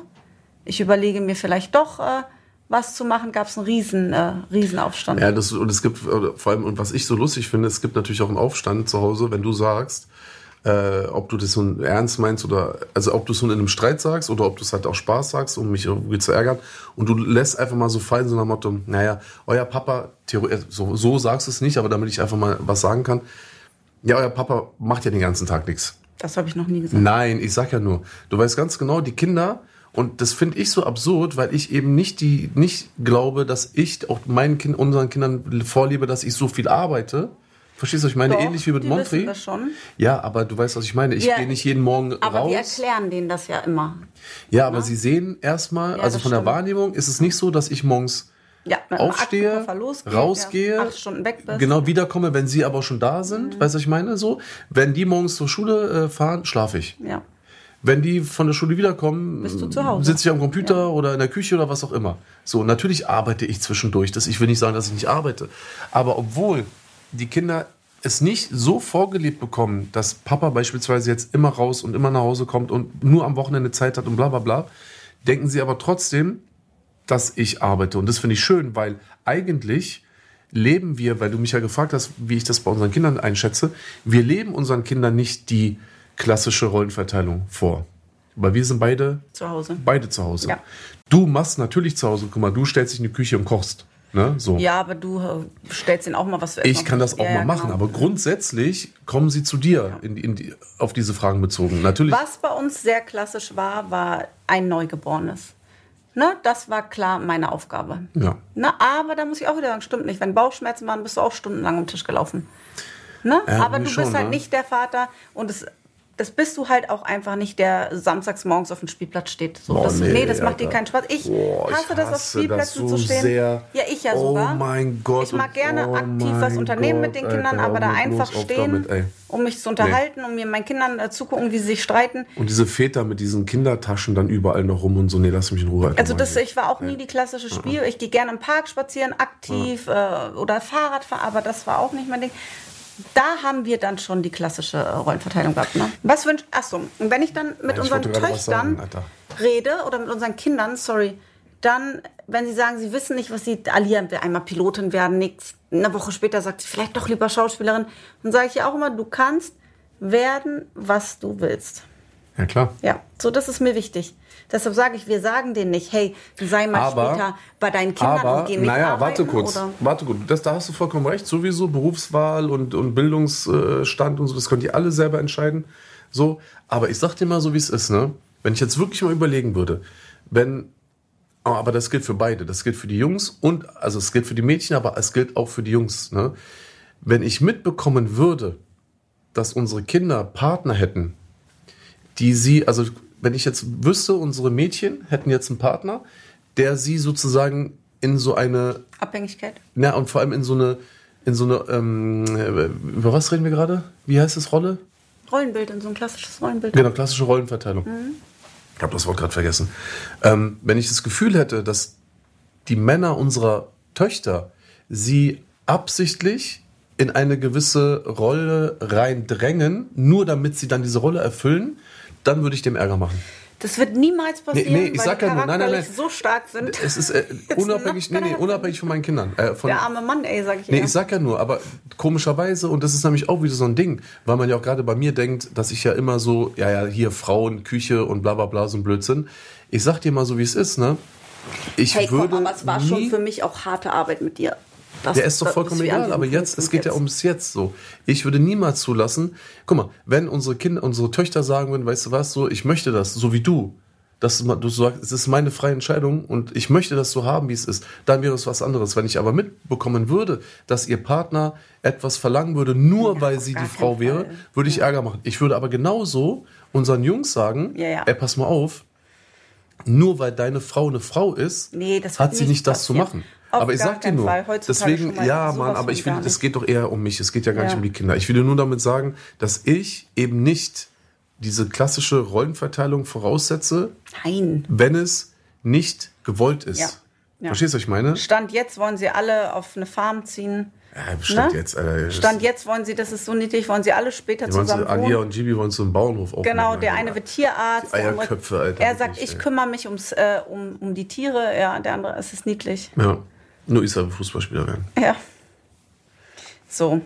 Ich überlege mir vielleicht doch äh, was zu machen, gab es einen riesen, äh, Riesenaufstand. Ja, das, und es gibt vor allem, und was ich so lustig finde, es gibt natürlich auch einen Aufstand zu Hause, wenn du sagst, äh, ob du das so ernst meinst oder, also ob du es so in einem Streit sagst oder ob du es halt auch Spaß sagst, um mich irgendwie zu ärgern. Und du lässt einfach mal so fallen, so nach Motto, naja, euer Papa, Theorie, so, so sagst du es nicht, aber damit ich einfach mal was sagen kann. Ja, euer Papa macht ja den ganzen Tag nichts. Das habe ich noch nie gesagt. Nein, ich sag ja nur, du weißt ganz genau, die Kinder, und das finde ich so absurd, weil ich eben nicht die, nicht glaube, dass ich auch meinen Kind, unseren Kindern vorlebe, dass ich so viel arbeite. Verstehst du, was ich meine? Doch, Ähnlich wie mit Montri. wissen das schon. Ja, aber du weißt, was ich meine. Ich Ja, gehe nicht jeden Morgen Aber wir raus. erklären denen das ja immer. Ja, aber sie sehen erstmal, Ja, also von der stimmt. Wahrnehmung ist es nicht so, dass ich morgens Ja, aufstehe, losgeht, rausgehe, ja, acht Stunden weg bist. genau wiederkomme, wenn sie aber schon da sind. Weißt du, was ich meine? So, wenn die morgens zur Schule äh, fahren, schlafe ich. Ja. Wenn die von der Schule wiederkommen, sitze ich am Computer oder in der Küche oder was auch immer. So, natürlich arbeite ich zwischendurch. Das, ich will nicht sagen, dass ich nicht arbeite. Aber obwohl die Kinder es nicht so vorgelebt bekommen, dass Papa beispielsweise jetzt immer raus und immer nach Hause kommt und nur am Wochenende Zeit hat und bla bla bla, denken sie aber trotzdem, dass ich arbeite. Und das finde ich schön, weil eigentlich leben wir, weil du mich ja gefragt hast, wie ich das bei unseren Kindern einschätze, wir leben unseren Kindern nicht die klassische Rollenverteilung vor? Weil wir sind beide Zu Hause. beide zu Hause. Ja. Du machst natürlich zu Hause, guck mal, du stellst dich in die Küche und kochst. Ne? So. Ja, aber du äh, stellst ihnen auch mal was. Ich kann das auch Ja, mal machen, genau. aber grundsätzlich kommen sie zu dir in, in die, auf diese Fragen bezogen. Natürlich. Was bei uns sehr klassisch war, war ein Neugeborenes. Ne, das war klar meine Aufgabe. Ja. Na, aber da muss ich auch wieder sagen, stimmt nicht. Wenn Bauchschmerzen waren, bist du auch stundenlang den Tisch gelaufen. Ne? Ja, aber du ich bist schon, halt ne? nicht der Vater und es, das bist du halt auch einfach nicht, der samstags morgens auf dem Spielplatz steht. So, Oh, das, nee, nee, das macht dir Alter. keinen Spaß. Ich Boah, ich hasse das auf hasse Spielplätzen das so zu stehen. sehr. Ja, ich ja Oh sogar. mein Gott, Ich mag gerne oh aktiv was unternehmen mit Gott, den Kindern, Alter, aber da einfach stehen, damit, um mich zu unterhalten, um mir meinen Kindern äh, zugucken, wie sie sich streiten. Und diese Väter mit diesen Kindertaschen dann überall noch rum und so, nee, lass mich in Ruhe. Alter, Also das, ich war auch nie die klassische Spiel. Ich gehe gerne im Park spazieren, aktiv äh, oder Fahrrad fahren, aber das war auch nicht mein Ding. Da haben wir dann schon die klassische äh, Rollenverteilung gehabt. Ne? Was wünscht? Achso, und wenn ich dann mit Ja, ich unseren Töchtern sagen, rede oder mit unseren Kindern, sorry, dann, wenn sie sagen, sie wissen nicht, was sie, Alia will einmal Pilotin werden, nix, eine Woche später sagt sie vielleicht doch lieber Schauspielerin, dann sage ich ihr auch immer, du kannst werden, was du willst. Ja, klar. Ja, so das ist mir wichtig. Deshalb sage ich, wir sagen denen nicht, hey, sei mal Aber- später bei deinen Kindern Aber, und geh nicht naja, arbeiten. warte kurz. Oder? Warte gut. Das, da hast du vollkommen recht. Sowieso Berufswahl und, und Bildungsstand und so, das könnt ihr alle selber entscheiden. So, aber ich sag dir mal so, wie es ist, ne? Wenn ich jetzt wirklich mal überlegen würde, wenn, oh, aber das gilt für beide. Das gilt für die Jungs und, also es gilt für die Mädchen, aber es gilt auch für die Jungs, ne? Wenn ich mitbekommen würde, dass unsere Kinder Partner hätten, die sie, also wenn ich jetzt wüsste, unsere Mädchen hätten jetzt einen Partner, der sie sozusagen in so eine, Abhängigkeit. na und vor allem in so eine, in so eine, ähm, äh, über was reden wir gerade? Wie heißt es Rolle? Rollenbild, in so ein klassisches Rollenbild. Genau, klassische Rollenverteilung. Ich habe das Wort gerade vergessen. Ähm, wenn ich das Gefühl hätte, dass die Männer unserer Töchter sie absichtlich in eine gewisse Rolle reindrängen, nur damit sie dann diese Rolle erfüllen, dann würde ich dem Ärger machen. Das wird niemals passieren, nee, ich weil sag die ja nur, nein, nein, nein. so stark sind. Es ist äh, unabhängig, nee, nee, unabhängig von meinen Kindern. Äh, von, Der arme Mann, ey, sag ich Nee, dir. ich sag ja nur, aber komischerweise, und das ist nämlich auch wieder so ein Ding, weil man ja auch gerade bei mir denkt, dass ich ja immer so, ja, ja, hier Frauen, Küche und bla bla bla, so ein Blödsinn. Ich sag dir mal so, wie es ist, ne? Ich hey, komm, würde aber es war nie, schon für mich auch harte Arbeit mit dir. Das, der ist doch vollkommen an egal, aber jetzt, es geht ja jetzt. ums Jetzt so. Ich würde niemals zulassen, guck mal, wenn unsere Kinder, unsere Töchter sagen würden, weißt du was, so, ich möchte das, so wie du, dass du sagst, es ist meine freie Entscheidung und ich möchte das so haben, wie es ist, dann wäre es was anderes. Wenn ich aber mitbekommen würde, dass ihr Partner etwas verlangen würde, nur Ja, weil sie die Frau keinen wäre, Fall. würde ich Ärger machen. Ich würde aber genauso unseren Jungs sagen, Ja, ja. ey, pass mal auf, nur weil deine Frau eine Frau ist, Nee, hat sie nicht nicht das zu machen. Auf aber ich sag dir nur, Fall. Deswegen, ja, Mann, aber ich will, es nicht. geht doch eher um mich. Es geht ja gar nicht Ja. um die Kinder. Ich will dir nur damit sagen, dass ich eben nicht diese klassische Rollenverteilung voraussetze, Nein. wenn es nicht gewollt ist. Ja. Ja. Verstehst du, was ich meine? Stand jetzt wollen sie alle auf eine Farm ziehen. Ja, Stand Ne? jetzt, das- Stand jetzt wollen sie, das ist so niedlich, wollen sie alle später so, zusammen Alia wohnen. und Gibi wollen so einen Bauernhof aufmachen. Genau, der eine wird Tierarzt. Die Eierköpfe, Alter, Er sagt, ich ey. kümmere mich ums, äh, um, um die Tiere. Ja, der andere, es ist niedlich. Ja, nur Isa will Fußballspieler werden. Ja. So,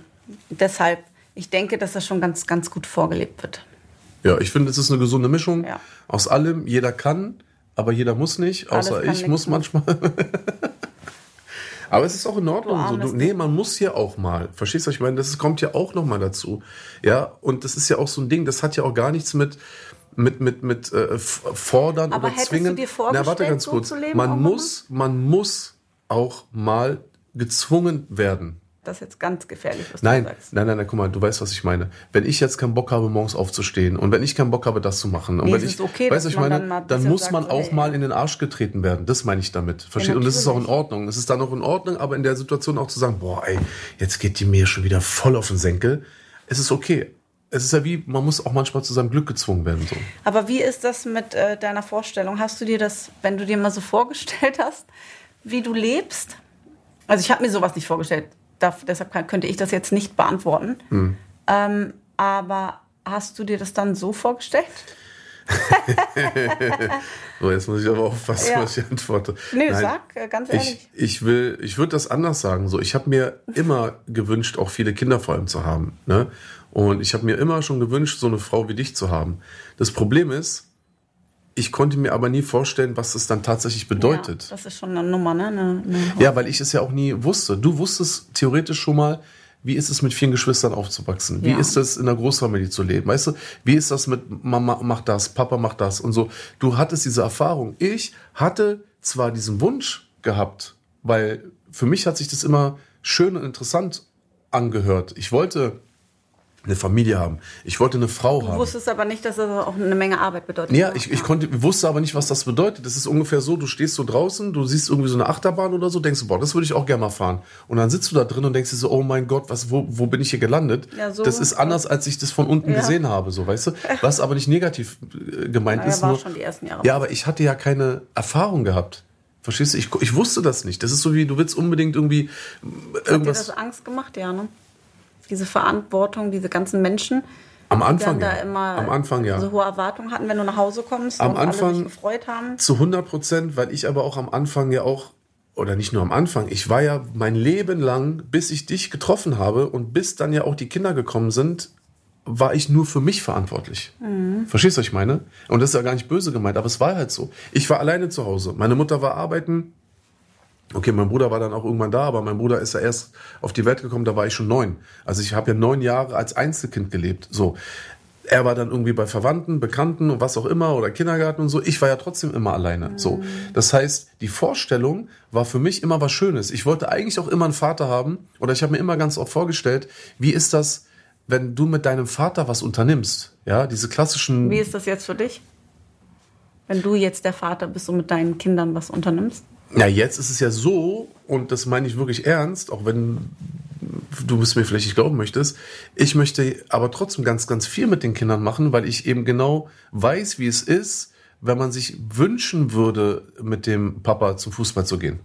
deshalb, ich denke, dass das schon ganz, ganz gut vorgelebt wird. Ja, ich finde, es ist eine gesunde Mischung Ja. aus allem. Jeder kann, aber jeder muss nicht. Außer ich muss manchmal. aber es ist auch in Ordnung. Du so. du, armes nee, man muss ja auch mal. Verstehst du, ich meine? Das kommt ja auch noch mal dazu. Ja, und das ist ja auch so ein Ding, das hat ja auch gar nichts mit mit mit mit äh, fordern Aber oder hättest du zwingen. dir Na, warte ganz so kurz. zu leben, man muss man muss auch mal gezwungen werden. Das ist jetzt ganz gefährlich, was Nein, du sagst. nein, nein, nein, guck mal, du weißt, was ich meine. Wenn ich jetzt keinen Bock habe, morgens aufzustehen und wenn ich keinen Bock habe, das zu machen, und Nee, wenn ich, ist okay, weißt du, ich meine, dann dann, muss sagt, man auch hey. mal in den Arsch getreten werden. Das meine ich damit. Versteht? und das ist auch in. Ordnung. Es ist dann auch in Ordnung, aber in der Situation auch zu sagen, boah, ey, jetzt geht die mir schon wieder voll auf den Senkel. Es ist okay. Es ist ja wie, man muss auch manchmal zu seinem Glück gezwungen werden. So. Aber wie ist das mit äh, deiner Vorstellung? Hast du dir das, wenn du dir mal so vorgestellt hast, wie du lebst? Also ich habe mir sowas nicht vorgestellt. Da, deshalb kann, könnte ich das jetzt nicht beantworten. Hm. Ähm, aber hast du dir das dann so vorgestellt? So, jetzt muss ich aber aufpassen, Ja. was ich antworte. Nö, Nein. sag, äh, ganz ehrlich. Ich, ich will, ich würde das anders sagen. So, ich habe mir immer gewünscht, auch viele Kinder vor allem zu haben. Ne? Und ich habe mir immer schon gewünscht, so eine Frau wie dich zu haben. Das Problem ist, ich konnte mir aber nie vorstellen, was das dann tatsächlich bedeutet. Ja, das ist schon eine Nummer, ne? Eine, eine ja, weil ich es ja auch nie wusste. Du wusstest theoretisch schon mal, wie ist es mit vielen Geschwistern aufzuwachsen? Wie Ja. ist es in der Großfamilie zu leben? Weißt du, wie ist das mit Mama macht das, Papa macht das und so? Du hattest diese Erfahrung. Ich hatte zwar diesen Wunsch gehabt, weil für mich hat sich das immer schön und interessant angehört. Ich wollte eine Familie haben. Ich wollte eine Frau Du haben. wusstest aber nicht, dass das auch eine Menge Arbeit bedeutet. Ja, ich, ich konnte, wusste aber nicht, was das bedeutet. Das ist ungefähr so, du stehst so draußen, du siehst irgendwie so eine Achterbahn oder so, denkst du, boah, das würde ich auch gerne mal fahren. Und dann sitzt du da drin und denkst dir so, oh mein Gott, was, wo, wo bin ich hier gelandet? Ja, so- das ist anders, als ich das von unten Ja. gesehen habe, so, weißt du? Was aber nicht negativ äh, gemeint Ja, ist. war Nur, schon die ersten Jahre. ja, aber ich hatte ja keine Erfahrung gehabt. Verstehst du? Ich, ich wusste das nicht. Das ist so wie, du willst unbedingt irgendwie äh, Hat dir irgendwas. das Angst gemacht? Ja, ne? Diese Verantwortung, diese ganzen Menschen, Am die Anfang, ja. immer Am Anfang, ja. so hohe Erwartungen hatten, wenn du nach Hause kommst Am und alle Anfang- sich gefreut haben. Zu 100 Prozent, weil ich aber auch am Anfang ja auch, oder nicht nur am Anfang, ich war ja mein Leben lang, bis ich dich getroffen habe und bis dann ja auch die Kinder gekommen sind, war ich nur für mich verantwortlich. Verstehst du, was ich meine? Und das ist ja gar nicht böse gemeint, aber es war halt so. Ich war alleine zu Hause. Meine Mutter war arbeiten. Okay, mein Bruder war dann auch irgendwann da, aber mein Bruder ist ja erst auf die Welt gekommen, da war ich schon neun. Also ich habe ja neun Jahre als Einzelkind gelebt. So. Er war dann irgendwie bei Verwandten, Bekannten und was auch immer oder Kindergarten und so. Ich war ja trotzdem immer alleine. So. Das heißt, die Vorstellung war für mich immer was Schönes. Ich wollte eigentlich auch immer einen Vater haben oder ich habe mir immer ganz oft vorgestellt, wie ist das, wenn du mit deinem Vater was unternimmst? Ja, diese klassischen. Wie ist das jetzt für dich? Wenn du jetzt der Vater bist und mit deinen Kindern was unternimmst? Ja, jetzt ist es ja so, und das meine ich wirklich ernst, auch wenn du es mir vielleicht nicht glauben möchtest, ich möchte aber trotzdem ganz, ganz viel mit den Kindern machen, weil ich eben genau weiß, wie es ist, wenn man sich wünschen würde, mit dem Papa zum Fußball zu gehen.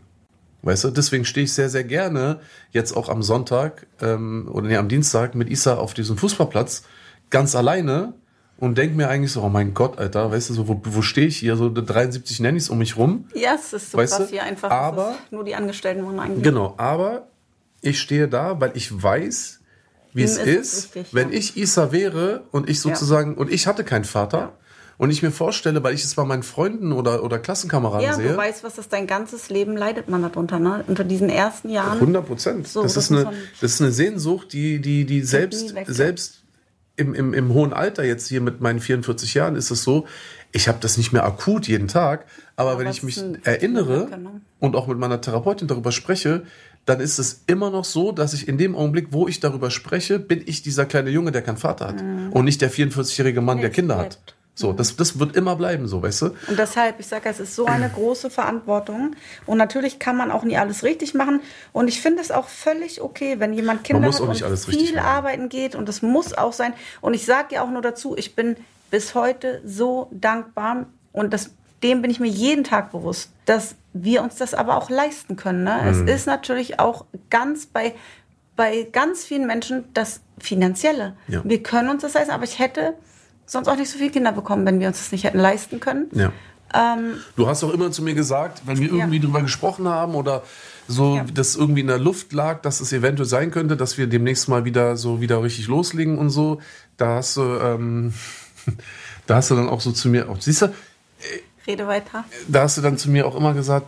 Weißt du, deswegen stehe ich sehr, sehr gerne jetzt auch am Sonntag ähm, oder nee, am Dienstag mit Isa auf diesem Fußballplatz ganz alleine und denke mir eigentlich so, oh mein Gott, Alter, weißt du, so, wo, wo stehe ich hier? So 73 Nannies um mich rum. Ja, es ist so Weißt krass du, hier einfach. aber- nur die Angestellten waren eigentlich. Genau, aber ich stehe da, weil ich weiß, wie es ist ist, es wichtig, wenn ja. ich Isa wäre und ich sozusagen, und ich hatte keinen Vater, Ja. und ich mir vorstelle, weil ich es bei meinen Freunden oder, oder Klassenkameraden Ja, sehe, du weißt, was das dein ganzes Leben leidet man darunter, ne? Unter diesen ersten Jahren. 100 Prozent. So, das, das ist eine, das ist eine Sehnsucht, die, die, die selbst, selbst im, im, im hohen Alter jetzt hier mit meinen 44 Jahren ist es so, ich habe das nicht mehr akut jeden Tag, aber, wenn Aber ich es mich erinnere ne? und auch mit meiner Therapeutin darüber spreche, dann ist es immer noch so, dass ich in dem Augenblick, wo ich darüber spreche, bin ich dieser kleine Junge, der keinen Vater hat. Und nicht der 44-jährige Mann, der es Kinder hat. So, das, das wird immer bleiben, so, weißt du? Und deshalb, ich sage, es ist so eine große Verantwortung. Und natürlich kann man auch nie alles richtig machen. Und ich finde es auch völlig okay, wenn jemand Kinder hat und viel arbeiten geht. Und das muss auch sein. Und ich sage ja auch nur dazu, ich bin bis heute so dankbar. Und das, dem bin ich mir jeden Tag bewusst, dass wir uns das aber auch leisten können. Ne? Mhm. Es ist natürlich auch ganz bei, bei ganz vielen Menschen das Finanzielle. Ja. Wir können uns das leisten, aber ich hätte sonst auch nicht so viele Kinder bekommen, wenn wir uns das nicht hätten leisten können. Ja. Ähm, Du hast auch immer zu mir gesagt, wenn wir irgendwie drüber gesprochen haben oder so, Ja. das irgendwie in der Luft lag, dass es eventuell sein könnte, dass wir demnächst mal wieder so wieder richtig loslegen und so, da hast du, ähm, da hast du dann auch so zu mir, auch, siehst du, Rede weiter. da hast du dann zu mir auch immer gesagt,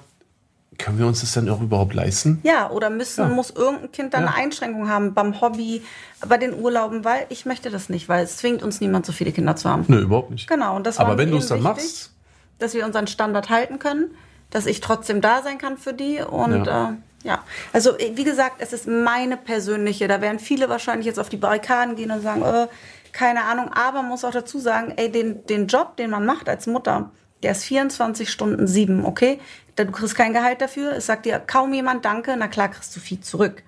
können wir uns das denn auch überhaupt leisten? Ja, oder müssen, Ja. muss irgendein Kind dann Ja. eine Einschränkung haben beim Hobby, bei den Urlauben, weil ich möchte das nicht, weil es zwingt uns niemand, so viele Kinder zu haben. Nö, überhaupt nicht. Genau, und das war Aber wenn du es dann wichtig, machst, dass wir unseren Standard halten können, dass ich trotzdem da sein kann für die und Ja. Äh, ja. Also wie gesagt, es ist meine persönliche, da werden viele wahrscheinlich jetzt auf die Barrikaden gehen und sagen, äh, keine Ahnung, aber man muss auch dazu sagen, ey, den, den Job, den man macht als Mutter, der ist 24 Stunden sieben, okay? Da- Du kriegst kein Gehalt dafür, es sagt dir kaum jemand Danke, na klar kriegst du viel zurück.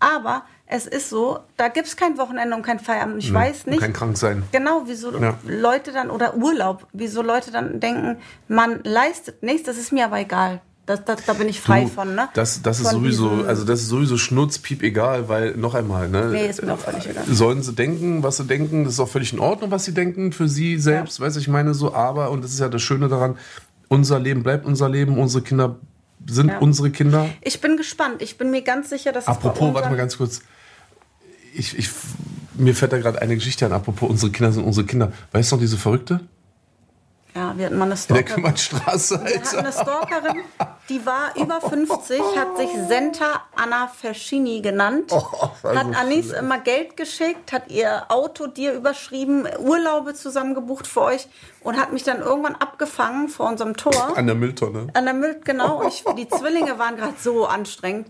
Aber es ist so, da gibt es kein Wochenende und kein Feierabend. Ich weiß und nicht, kein krank sein. Genau, wieso Ja. Leute dann, oder Urlaub, wieso Leute dann denken, man leistet nichts, das ist mir aber egal. Das, das, da bin ich frei Du, von, ne? Das, das ist Von sowieso, diesem- also das ist sowieso Schnutz, piep egal, weil noch einmal, ne? Nee, ist mir auch völlig egal. Sollen sie denken, was sie denken, das ist auch völlig in Ordnung, was sie denken für sie selbst, weiß ich meine so, aber, und das ist ja das Schöne daran, unser Leben bleibt unser Leben, unsere Kinder sind Ja. unsere Kinder. Ich bin gespannt. Ich bin mir ganz sicher, dass Apropos, warte mal ganz kurz. Ich, ich, mir fällt da gerade eine Geschichte an, apropos unsere Kinder sind unsere Kinder. Weißt du noch diese Verrückte? Ja, wir hatten mal eine Stalkerin. Wir hatten eine. Stalkerin, die war über 50, hat sich Senta Anna Verschini genannt, Oh, hat Anis schlimm. immer Geld geschickt, hat ihr Auto dir überschrieben, Urlaube zusammengebucht für euch und hat mich dann irgendwann abgefangen vor unserem Tor. An der Mülltonne. An der Müll, genau. Und ich, die Zwillinge waren gerade so anstrengend.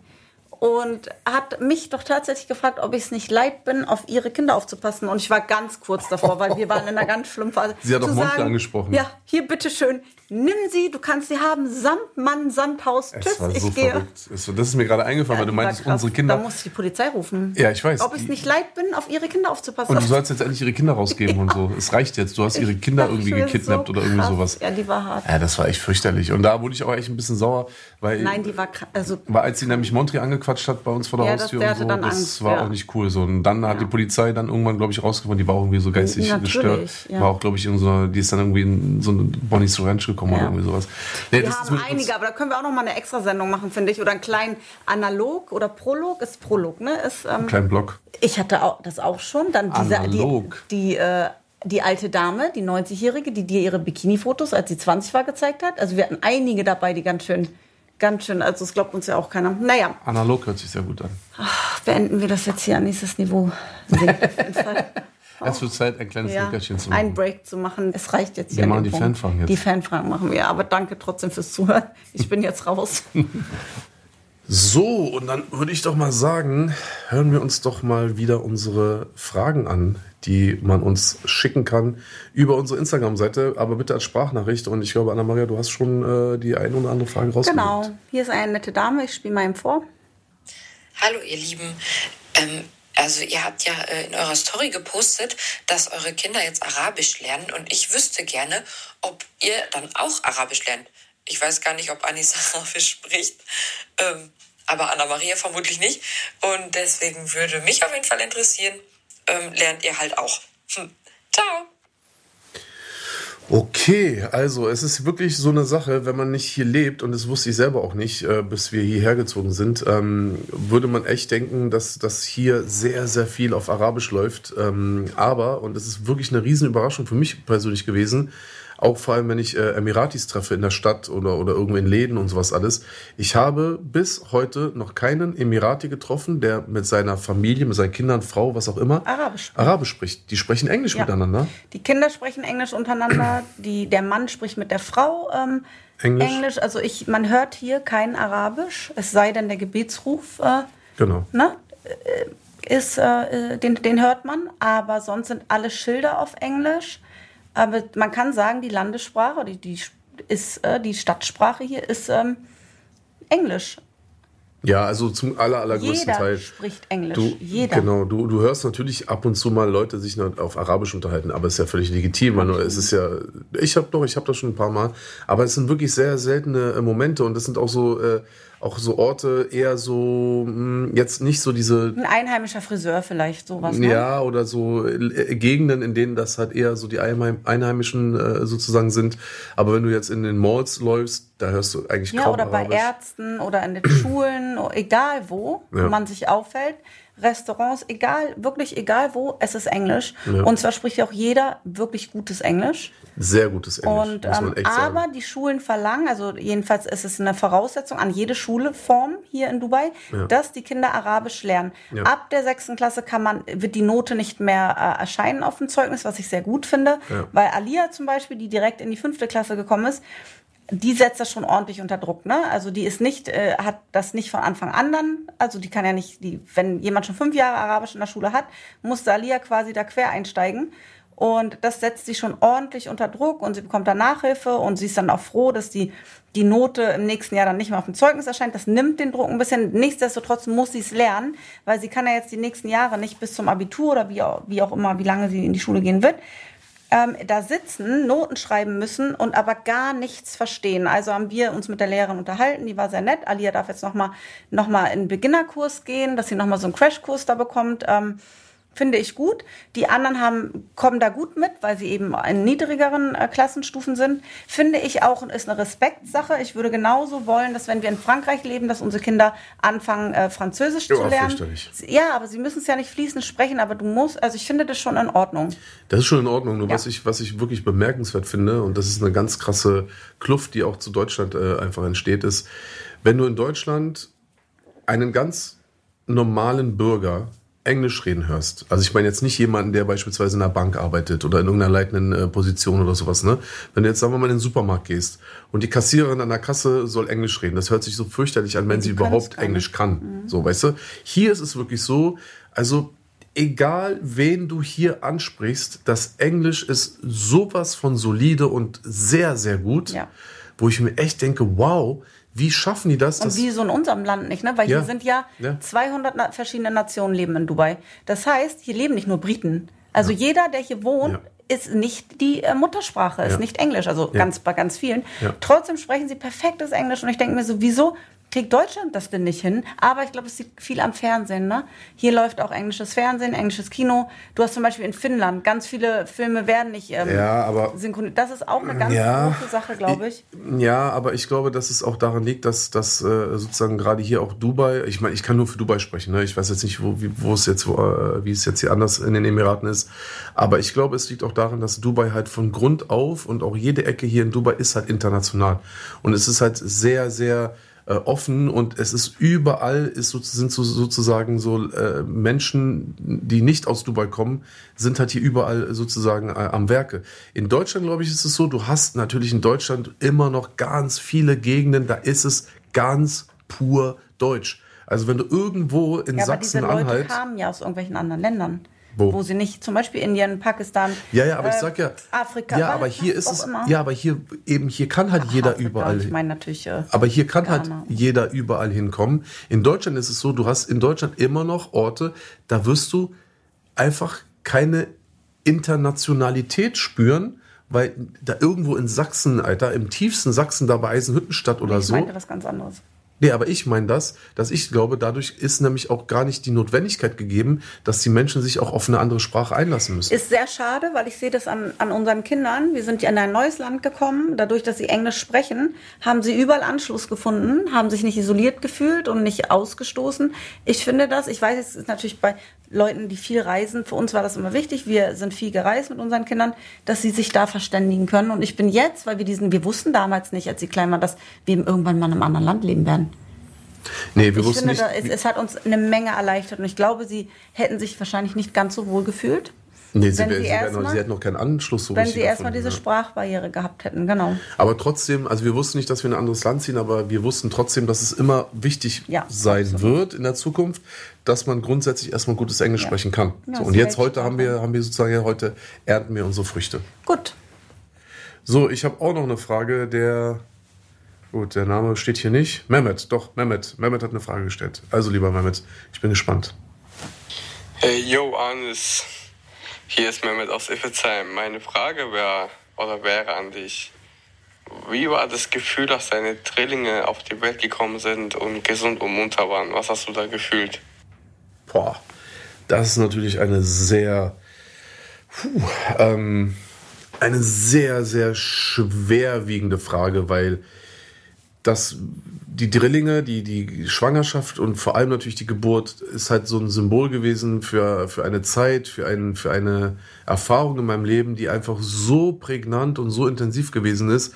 Und hat mich doch tatsächlich gefragt, ob ich es nicht leid bin, auf ihre Kinder aufzupassen. Und ich war ganz kurz davor, weil wir waren in einer ganz schlimmen Phase. Sie hat auch Monte angesprochen. Ja, hier bitteschön, nimm sie, du kannst sie haben, samt Mann, samt Haus. Tschüss, so ich gehe. das ist mir gerade eingefallen, weil du meintest, unsere Kinder. Da musste ich die Polizei rufen. Ja, ich weiß. Ob ich es nicht leid bin, auf ihre Kinder aufzupassen. Und du sollst jetzt endlich ihre Kinder rausgeben und so. Es reicht jetzt. Du hast ihre Kinder dachte irgendwie gekidnappt so oder irgendwie sowas. Ja, die war hart. Ja, das war echt fürchterlich. Und da wurde ich auch echt ein bisschen sauer, weil, Nein, die war. Also, weil als sie nämlich Montri angequatscht hat bei uns vor der Ja, das- Haustür der und so, das Angst, war ja. auch nicht cool. So. Und dann hat Ja. die Polizei dann irgendwann, glaube ich, rausgefunden, die war auch irgendwie so geistig Natürlich, gestört. ja. War auch, glaube ich, in so einer, die ist dann irgendwie in so eine Bonnie's Ranch gekommen oder Ja. irgendwie sowas. Nee, Wir haben einige, aber da können wir auch noch mal eine Extrasendung machen, finde ich. Oder einen kleinen Analog oder Prolog. Ist Prolog, ne? Ist, ähm, Kleinen Block. ich hatte auch, das auch schon. Dann diese, Analog. die, die, äh, die alte Dame, die 90-Jährige, die dir ihre Bikini-Fotos, als sie 20 war, gezeigt hat. Also wir hatten einige dabei, die ganz schön, ganz schön, also es glaubt uns ja auch keiner. Naja, Analog hört sich sehr gut an. beenden wir das jetzt hier an nächstes Niveau. Es wird Zeit, ein kleines Ja, Nickerchen zu einen machen. Break zu machen. Es reicht jetzt hier. Wir machen die Punkt. Fanfragen jetzt. Die Fanfragen machen wir. Aber danke trotzdem fürs Zuhören. Ich bin jetzt raus. So, und dann würde ich doch mal sagen, hören wir uns doch mal wieder unsere Fragen an, die man uns schicken kann über unsere Instagram-Seite, aber bitte als Sprachnachricht. Und ich glaube, Anna-Maria, du hast schon äh, die ein oder andere Frage rausgesucht. Genau. Hier ist eine nette Dame. Ich spiele mal ihm vor. Hallo ihr Lieben. Ähm, also ihr habt ja äh, in eurer Story gepostet, dass eure Kinder jetzt Arabisch lernen und ich wüsste gerne, ob ihr dann auch Arabisch lernt. Ich weiß gar nicht, ob Anis Arabisch spricht, ähm, aber Anna-Maria vermutlich nicht. Und deswegen würde mich auf jeden Fall interessieren, ähm, lernt ihr halt auch. Hm. Ciao. Okay, also es ist wirklich so eine Sache, wenn man nicht hier lebt, und das wusste ich selber auch nicht, äh, bis wir hierher gezogen sind, ähm, würde man echt denken, dass das hier sehr, sehr viel auf Arabisch läuft. Ähm, aber, und das ist wirklich eine riesen Überraschung für mich persönlich gewesen, auch vor allem, wenn ich äh, Emiratis treffe in der Stadt oder, oder irgendwo in Läden und sowas alles. Ich habe bis heute noch keinen Emirati getroffen, der mit seiner Familie, mit seinen Kindern, Frau, was auch immer, Arabisch spricht. Arabisch spricht. Die sprechen Englisch Ja. miteinander. Die Kinder sprechen Englisch untereinander. Die, der Mann spricht mit der Frau ähm, Englisch. Also ich, man hört hier kein Arabisch. Es sei denn, der Gebetsruf äh, Genau. ne, äh, ist, äh, den, den hört man. Aber sonst sind alle Schilder auf Englisch. Aber man kann sagen, die Landessprache, die, die ist äh, die Stadtsprache hier ist ähm, Englisch. Ja, also zum aller, allergrößten Jeder Teil. spricht Englisch. Du, Jeder. Genau, du, du hörst natürlich ab und zu mal Leute sich auf Arabisch unterhalten, aber es ist ja völlig legitim. weil Es ist ja, ich habe doch, ich habe das schon ein paar Mal, aber es sind wirklich sehr seltene äh, Momente und das sind auch so, äh, auch so Orte eher so mh, jetzt nicht so diese Ein einheimischer Friseur vielleicht, sowas. Ne? ja, oder so äh, Gegenden, in denen das halt eher so die Einheim Einheimischen äh, sozusagen sind. Aber wenn du jetzt in den Malls läufst, da hörst du eigentlich Ja, kaum oder bei Arabisch. Ärzten oder in den Schulen, egal wo Ja. man sich aufhält. Restaurants, egal, wirklich egal wo, es ist Englisch. Ja. Und zwar spricht auch jeder wirklich gutes Englisch. Sehr gutes Englisch, Und ähm, echt sagen. aber die Schulen verlangen, also jedenfalls ist es eine Voraussetzung an jede Schuleform hier in Dubai, Ja. dass die Kinder Arabisch lernen. Ja. Ab der sechsten Klasse kann man, wird die Note nicht mehr äh, erscheinen auf dem Zeugnis, was ich sehr gut finde, Ja. weil Alia zum Beispiel, die direkt in die fünfte Klasse gekommen ist, die setzt das schon ordentlich unter Druck, ne? Also die ist nicht, äh, hat das nicht von Anfang an dann, also die kann ja nicht, die, wenn jemand schon fünf Jahre Arabisch in der Schule hat, musste Alia quasi da quer einsteigen. Und das setzt sie schon ordentlich unter Druck und sie bekommt dann Nachhilfe und sie ist dann auch froh, dass die, die Note im nächsten Jahr dann nicht mehr auf dem Zeugnis erscheint. Das nimmt den Druck ein bisschen. Nichtsdestotrotz muss sie es lernen, weil sie kann ja jetzt die nächsten Jahre nicht bis zum Abitur oder wie auch, wie auch immer, wie lange sie in die Schule gehen wird, ähm, da sitzen, Noten schreiben müssen und aber gar nichts verstehen. Also haben wir uns mit der Lehrerin unterhalten, die war sehr nett. Alia darf jetzt nochmal noch mal in den Beginnerkurs gehen, dass sie nochmal so einen Crashkurs da bekommt. Ähm, finde ich gut. Die anderen haben, kommen da gut mit, weil sie eben in niedrigeren äh, Klassenstufen sind. Finde ich auch, ist eine Respektsache. Ich würde genauso wollen, dass wenn wir in Frankreich leben, dass unsere Kinder anfangen, äh, Französisch Ja, zu lernen. Ja, aber sie müssen es ja nicht fließend sprechen, aber du musst, also ich finde das schon in Ordnung. Das ist schon in Ordnung. Nur Ja. was, ich, was ich wirklich bemerkenswert finde, und das ist eine ganz krasse Kluft, die auch zu Deutschland äh, einfach entsteht, ist, wenn du in Deutschland einen ganz normalen Bürger Englisch reden hörst. Also ich meine jetzt nicht jemanden, der beispielsweise in einer Bank arbeitet oder in irgendeiner leitenden äh, Position oder sowas. Ne? Wenn du jetzt sagen wir mal in den Supermarkt gehst und die Kassiererin an der Kasse soll Englisch reden, das hört sich so fürchterlich an, wenn sie können's überhaupt. Englisch kann. So, weißt du? Hier ist es wirklich so, also egal wen du hier ansprichst, das Englisch ist sowas von solide und sehr, sehr gut, Ja. wo ich mir echt denke, wow, wie schaffen die das? Und wie so in unserem Land nicht, ne? Weil Ja. hier sind ja, Ja. 200 na verschiedene Nationen leben in Dubai. Das heißt, hier leben nicht nur Briten. Also jeder, der hier wohnt, Ja. ist nicht die äh, Muttersprache, ist Ja. nicht Englisch. Also Ja. ganz bei ganz vielen. Ja. Trotzdem sprechen sie perfektes Englisch und ich denke mir so, wieso kriegt Deutschland das denn nicht hin? Aber ich glaube, es liegt viel am Fernsehen. Ne? Hier läuft auch englisches Fernsehen, englisches Kino. Du hast zum Beispiel in Finnland ganz viele Filme werden nicht ähm, Ja, aber- synchronisiert. Das ist auch eine ganz Ja. große Sache, glaube ich. Ja, aber ich glaube, dass es auch daran liegt, dass, dass äh, sozusagen gerade hier auch Dubai, ich meine, ich kann nur für Dubai sprechen, ne? ich weiß jetzt nicht, wo, wie, wo es jetzt, wo, äh, wie es jetzt hier anders in den Emiraten ist, aber ich glaube, es liegt auch daran, dass Dubai halt von Grund auf und auch jede Ecke hier in Dubai ist halt international und es ist halt sehr, sehr äh, offen und es ist überall ist so, sind so, sozusagen so äh, Menschen, die nicht aus Dubai kommen, sind halt hier überall sozusagen äh, am Werke. In Deutschland, glaube ich, ist es so, du hast natürlich in Deutschland immer noch ganz viele Gegenden, da ist es ganz pur deutsch. Also wenn du irgendwo in Ja, aber diese Leute Sachsen-Anhalt... kamen ja aus irgendwelchen anderen Ländern. Wo? sie nicht, zum Beispiel Indien, Pakistan, Ja, ja, aber ich äh, sag ja, Afrika. ja, aber hier ist es, immer. ja, aber hier eben hier kann halt jeder Afrika, überall. Ich meine natürlich. Äh, Aber hier kann halt Ghana. jeder überall hinkommen. In Deutschland ist es so, du hast in Deutschland immer noch Orte, da wirst du einfach keine Internationalität spüren, weil da irgendwo in Sachsen, Alter, im tiefsten Sachsen, da bei Eisenhüttenstadt oder ich so. meinte was ganz anderes. Nee, aber ich meine das, dass ich glaube, dadurch ist nämlich auch gar nicht die Notwendigkeit gegeben, dass die Menschen sich auch auf eine andere Sprache einlassen müssen. Ist sehr schade, weil ich sehe das an, an unseren Kindern. Wir sind ja in ein neues Land gekommen. Dadurch, dass sie Englisch sprechen, haben sie überall Anschluss gefunden, haben sich nicht isoliert gefühlt und nicht ausgestoßen. Ich finde das, ich weiß, es ist natürlich bei Leuten, die viel reisen, für uns war das immer wichtig. Wir sind viel gereist mit unseren Kindern, dass sie sich da verständigen können. Und ich bin jetzt, weil wir diesen, wir wussten damals nicht, als sie klein waren, dass wir irgendwann mal in einem anderen Land leben werden. Nee, wir Ich wussten finde, nicht. es, es hat uns eine Menge erleichtert und ich glaube, sie hätten sich wahrscheinlich nicht ganz so wohl gefühlt, nee, sie, wenn sie, sie erst hätten noch- mal- sie hätten noch keinen Anschluss so wenn sie erstmal diese ja. Sprachbarriere gehabt hätten. Genau. Aber trotzdem, also wir wussten nicht, dass wir in ein anderes Land ziehen, aber wir wussten trotzdem, dass es immer wichtig Ja, sein absolut. wird in der Zukunft, dass man grundsätzlich erstmal gutes Englisch Ja. sprechen kann. So, und jetzt heute haben wir, haben wir sozusagen heute ernten wir unsere Früchte. Gut. So, ich habe auch noch eine Frage, der gut, der Name steht hier nicht. Mehmet, doch, Mehmet. Mehmet hat eine Frage gestellt. Also lieber Mehmet, ich bin gespannt. Hey, yo, Anis. Hier ist Mehmet aus Iffezheim. Meine Frage wäre oder wäre an dich. Wie war das Gefühl, dass deine Drillinge auf die Welt gekommen sind und gesund und munter waren? Was hast du da gefühlt? Boah, das ist natürlich eine sehr, puh, ähm, eine sehr, sehr schwerwiegende Frage, weil das, die Drillinge, die, die Schwangerschaft und vor allem natürlich die Geburt ist halt so ein Symbol gewesen für, für eine Zeit, für, ein, für eine Erfahrung in meinem Leben, die einfach so prägnant und so intensiv gewesen ist.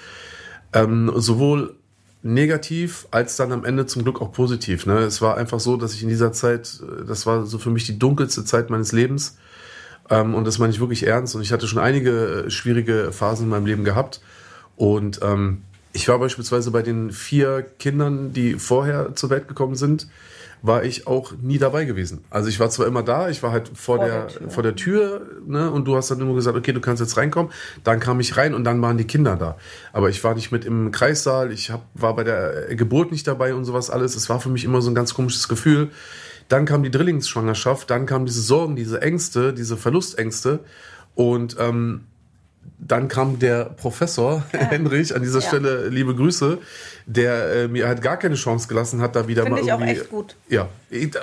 Ähm, sowohl negativ als dann am Ende zum Glück auch positiv. Ne? Es war einfach so, dass ich in dieser Zeit, das war so für mich die dunkelste Zeit meines Lebens. Ähm, und das meine ich wirklich ernst. Und ich hatte schon einige äh, schwierige Phasen in meinem Leben gehabt. Und ähm, ich war beispielsweise bei den vier Kindern, die vorher zur Welt gekommen sind, war ich auch nie dabei gewesen. Also ich war zwar immer da, ich war halt vor, Vor der, der Tür. vor der Tür, ne, und du hast dann immer gesagt, okay, du kannst jetzt reinkommen. Dann kam ich rein und dann waren die Kinder da. Aber ich war nicht mit im Kreissaal, ich hab, war bei der Geburt nicht dabei und sowas alles. Es war für mich immer so ein ganz komisches Gefühl. Dann kam die Drillingsschwangerschaft, dann kamen diese Sorgen, diese Ängste, diese Verlustängste. Und ähm, dann kam der Professor Henrich, an dieser Ja. Stelle liebe Grüße, der äh, mir halt gar keine Chance gelassen hat, da wieder Finde mal ich auch irgendwie. echt gut. Ja, richtig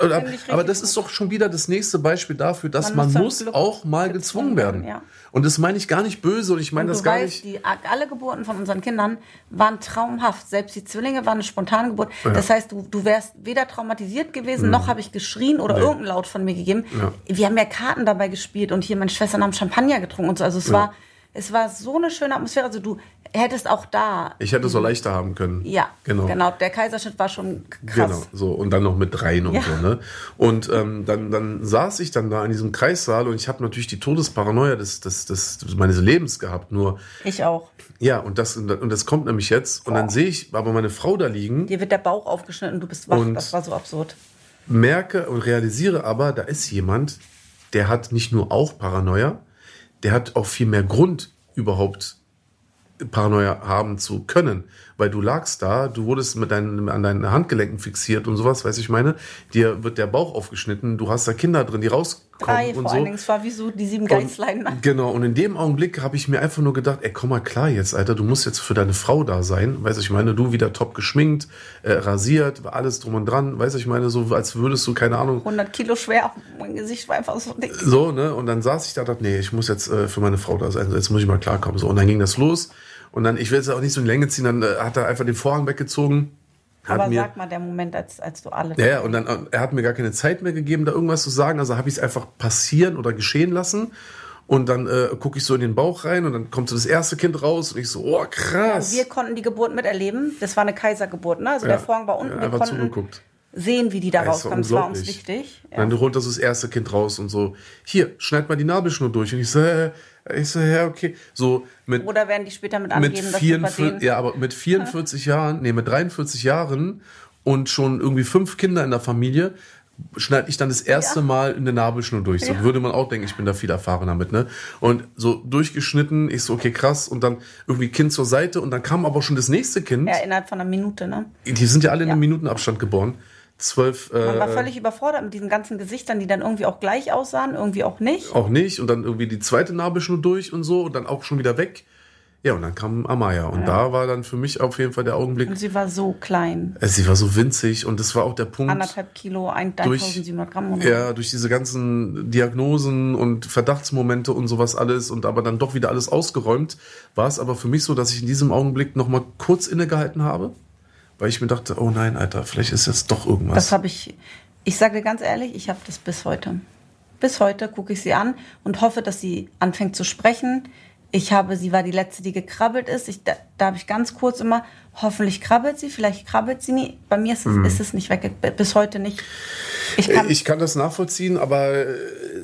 aber das ist doch schon wieder das nächste Beispiel dafür, dass Man man, muss auch mal gezwungen werden. ja. Und das meine ich gar nicht böse und ich meine Und das gar weißt, nicht. die, alle Geburten von unseren Kindern waren traumhaft. Selbst die Zwillinge waren eine spontane Geburt. Das heißt, du, du wärst weder traumatisiert gewesen, noch habe ich geschrien oder irgendein Laut von mir gegeben. Mhm. Ja. Wir haben ja Karten dabei gespielt und hier meine Schwestern haben Champagner getrunken und so. Also es war, es war so eine schöne Atmosphäre. Also du hättest auch da. Ich hätte es auch leichter haben können. Ja, genau. genau. Der Kaiserschnitt war schon krass. Genau, so und dann noch mit dreien und Ja. so, ne? Und ähm, dann, dann saß ich dann da in diesem Kreissaal und ich habe natürlich die Todesparanoia des, des, des, meines Lebens gehabt. Nur, Ich auch. ja, und das, und das kommt nämlich jetzt. Und dann sehe ich aber meine Frau da liegen, Dir wird der Bauch aufgeschnitten, du bist wach. Und- das war so absurd. merke und realisiere aber, da ist jemand, der hat nicht nur auch Paranoia, der hat auch viel mehr Grund, überhaupt Paranoia haben zu können. Weil du lagst da, du wurdest mit deinen, an deinen Handgelenken fixiert und sowas, weiß ich meine. Dir wird der Bauch aufgeschnitten, du hast da Kinder drin, die rauskommen Drei und vor so. allen Dingen. Es war wie so die sieben Und- Geißlein. Genau, und in dem Augenblick habe ich mir einfach nur gedacht, ey, komm mal klar jetzt, Alter, du musst jetzt für deine Frau da sein. Weißt du, ich meine, du wieder top geschminkt, äh, rasiert, alles drum und dran. Weißt du, ich meine, so als würdest du, keine Ahnung, 100 Kilo schwer, mein Gesicht war einfach so dick. so, ne? Und dann saß ich da dachte, nee, ich muss jetzt äh, für meine Frau da sein. Jetzt muss ich mal klarkommen. So, und dann ging das los. Und dann, ich will es auch nicht so in Länge ziehen, dann äh, hat er einfach den Vorhang weggezogen. Aber mir, sag mal, der Moment, als, als du alle. ja, ja, und dann, äh, er hat mir gar keine Zeit mehr gegeben, da irgendwas zu sagen. Also habe ich es einfach passieren oder geschehen lassen. Und dann äh, gucke ich so in den Bauch rein und dann kommt so das erste Kind raus und ich so, oh krass. Wir konnten die Geburt miterleben. Das war eine Kaisergeburt, ne? Also Ja. der Vorhang war unten. Ja, wir konnten zugeguckt. sehen, wie die da rauskamen. Das war uns wichtig. Dann holt das das erste Kind raus und so, hier, schneid mal die Nabelschnur durch. Und ich so, äh, ich so, ja, okay. So mit Oder werden die später mit mit angeben, bei 44, denen... ja, aber mit 44 Jahren, nee, mit 43 Jahren und schon irgendwie fünf Kinder in der Familie, schneide ich dann das erste Ja. Mal eine Nabelschnur durch. So Ja. würde man auch denken, ich bin da viel erfahrener mit, ne? Und so durchgeschnitten, ich so, okay, krass. Und dann irgendwie Kind zur Seite und dann kam aber schon das nächste Kind. Ja, innerhalb von einer Minute, ne? Die sind ja alle in Ja. einem Minutenabstand geboren. Zwölf, Man war äh, völlig überfordert mit diesen ganzen Gesichtern, die dann irgendwie auch gleich aussahen, irgendwie auch nicht. auch nicht. Und dann irgendwie die zweite Nabelschnur durch und so und dann auch schon wieder weg. Ja, und dann kam Amaya. Und da war dann für mich auf jeden Fall der Augenblick, Und sie war so klein. äh, sie war so winzig und das war auch der Punkt. Anderthalb Kilo, ein- Durch- 1700 Gramm. Oder. Ja, durch diese ganzen Diagnosen und Verdachtsmomente und sowas alles und aber dann doch wieder alles ausgeräumt, war es aber für mich so, dass ich in diesem Augenblick nochmal kurz innegehalten habe, weil ich mir dachte, oh nein, Alter, vielleicht ist jetzt doch irgendwas. Das habe ich, ich sage ganz ehrlich, ich habe das bis heute. Bis heute gucke ich sie an und hoffe, dass sie anfängt zu sprechen. Ich habe, sie war die letzte, die gekrabbelt ist. Ich, da da habe ich ganz kurz immer, hoffentlich krabbelt sie, vielleicht krabbelt sie nie. Bei mir ist es, ist es nicht weg, bis heute nicht. Ich kann, ich kann das nachvollziehen, aber äh,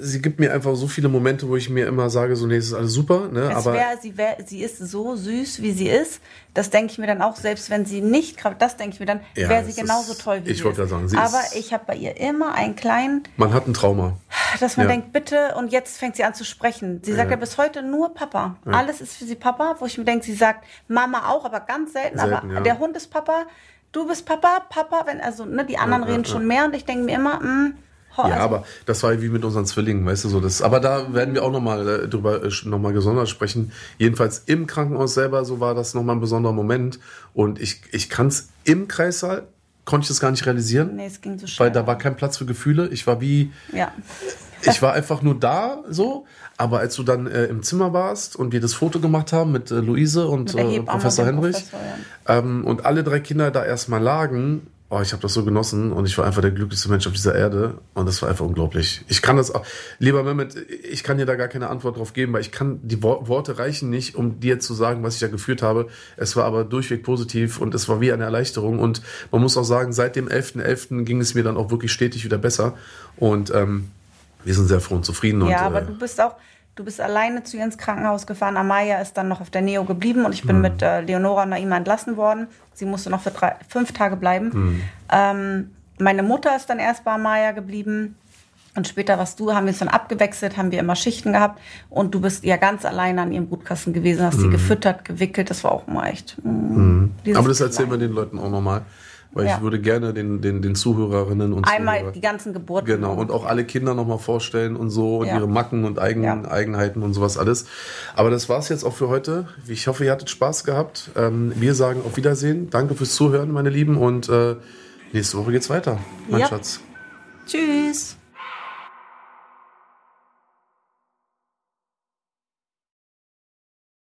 sie gibt mir einfach so viele Momente, wo ich mir immer sage, so, nee, es ist alles super, ne? es aber wär, sie, wär, sie ist so süß, wie sie ist. Das denke ich mir dann auch, selbst wenn sie nicht krabbelt, das denke ich mir dann, Ja, wäre sie genauso ist- toll wie ich sie wollte gerade sagen, sie Aber ist- ich habe bei ihr immer einen kleinen, man hat ein Trauma. dass man Ja. denkt, bitte, und jetzt fängt sie an zu sprechen. Sie sagt ja, bis heute nur Papa. Alles ist für sie Papa, wo ich mir denke, sie sagt Mama auch, aber ganz selten. Selten, aber ja. der Hund ist Papa, du bist Papa, Papa, wenn, also, ne, die anderen Ja, ja, reden ja. schon mehr und ich denke mir immer, mh, Ja, also, aber das war wie mit unseren Zwillingen, weißt du so. Das, aber da werden wir auch nochmal äh, drüber äh, noch mal gesondert sprechen. Jedenfalls im Krankenhaus selber, so war das nochmal ein besonderer Moment. Und ich, ich kann es im Kreissaal, konnte ich das gar nicht realisieren. nee, es ging so schnell. Weil da war kein Platz für Gefühle. Ich war wie, ja. ich war einfach nur da, so. Aber als du dann äh, im Zimmer warst und wir das Foto gemacht haben mit äh, Luise und Mit äh, Professor Henrich Professor, ähm, und alle drei Kinder da erstmal lagen, oh, ich habe das so genossen und ich war einfach der glücklichste Mensch auf dieser Erde und das war einfach unglaublich. Ich kann das auch, lieber Mehmet, ich kann dir da gar keine Antwort drauf geben, weil ich kann, die Wo Worte reichen nicht, um dir zu sagen, was ich da geführt habe. Es war aber durchweg positiv und es war wie eine Erleichterung und man muss auch sagen, seit dem 11.11. ging es mir dann auch wirklich stetig wieder besser und ähm, wir sind sehr froh und zufrieden. Ja, und, aber äh, du bist auch, du bist alleine zu ihr ins Krankenhaus gefahren. Amaya ist dann noch auf der Neo geblieben und ich Mhm. bin mit äh, Leonora und Naima entlassen worden. Sie musste noch für drei, fünf Tage bleiben. Mhm. Ähm, meine Mutter ist dann erst bei Amaya geblieben. Und später warst du, haben wir uns dann abgewechselt, haben wir immer Schichten gehabt. Und du bist ja ganz alleine an ihrem Brutkasten gewesen, hast sie gefüttert, gewickelt. Das war auch mal echt. mm, Mhm. Aber das erzählen wir den Leuten auch nochmal. Weil Ja. ich würde gerne den, den, den Zuhörerinnen und Einmal Zuhörer, die ganzen Geburten. Genau, und auch alle Kinder nochmal vorstellen und so und Ja. ihre Macken und Eigen, Ja. Eigenheiten und sowas alles. Aber das war's jetzt auch für heute. Ich hoffe, ihr hattet Spaß gehabt. Ähm, wir sagen auf Wiedersehen. Danke fürs Zuhören, meine Lieben. Und äh, nächste Woche geht's weiter, mein. Schatz. Tschüss.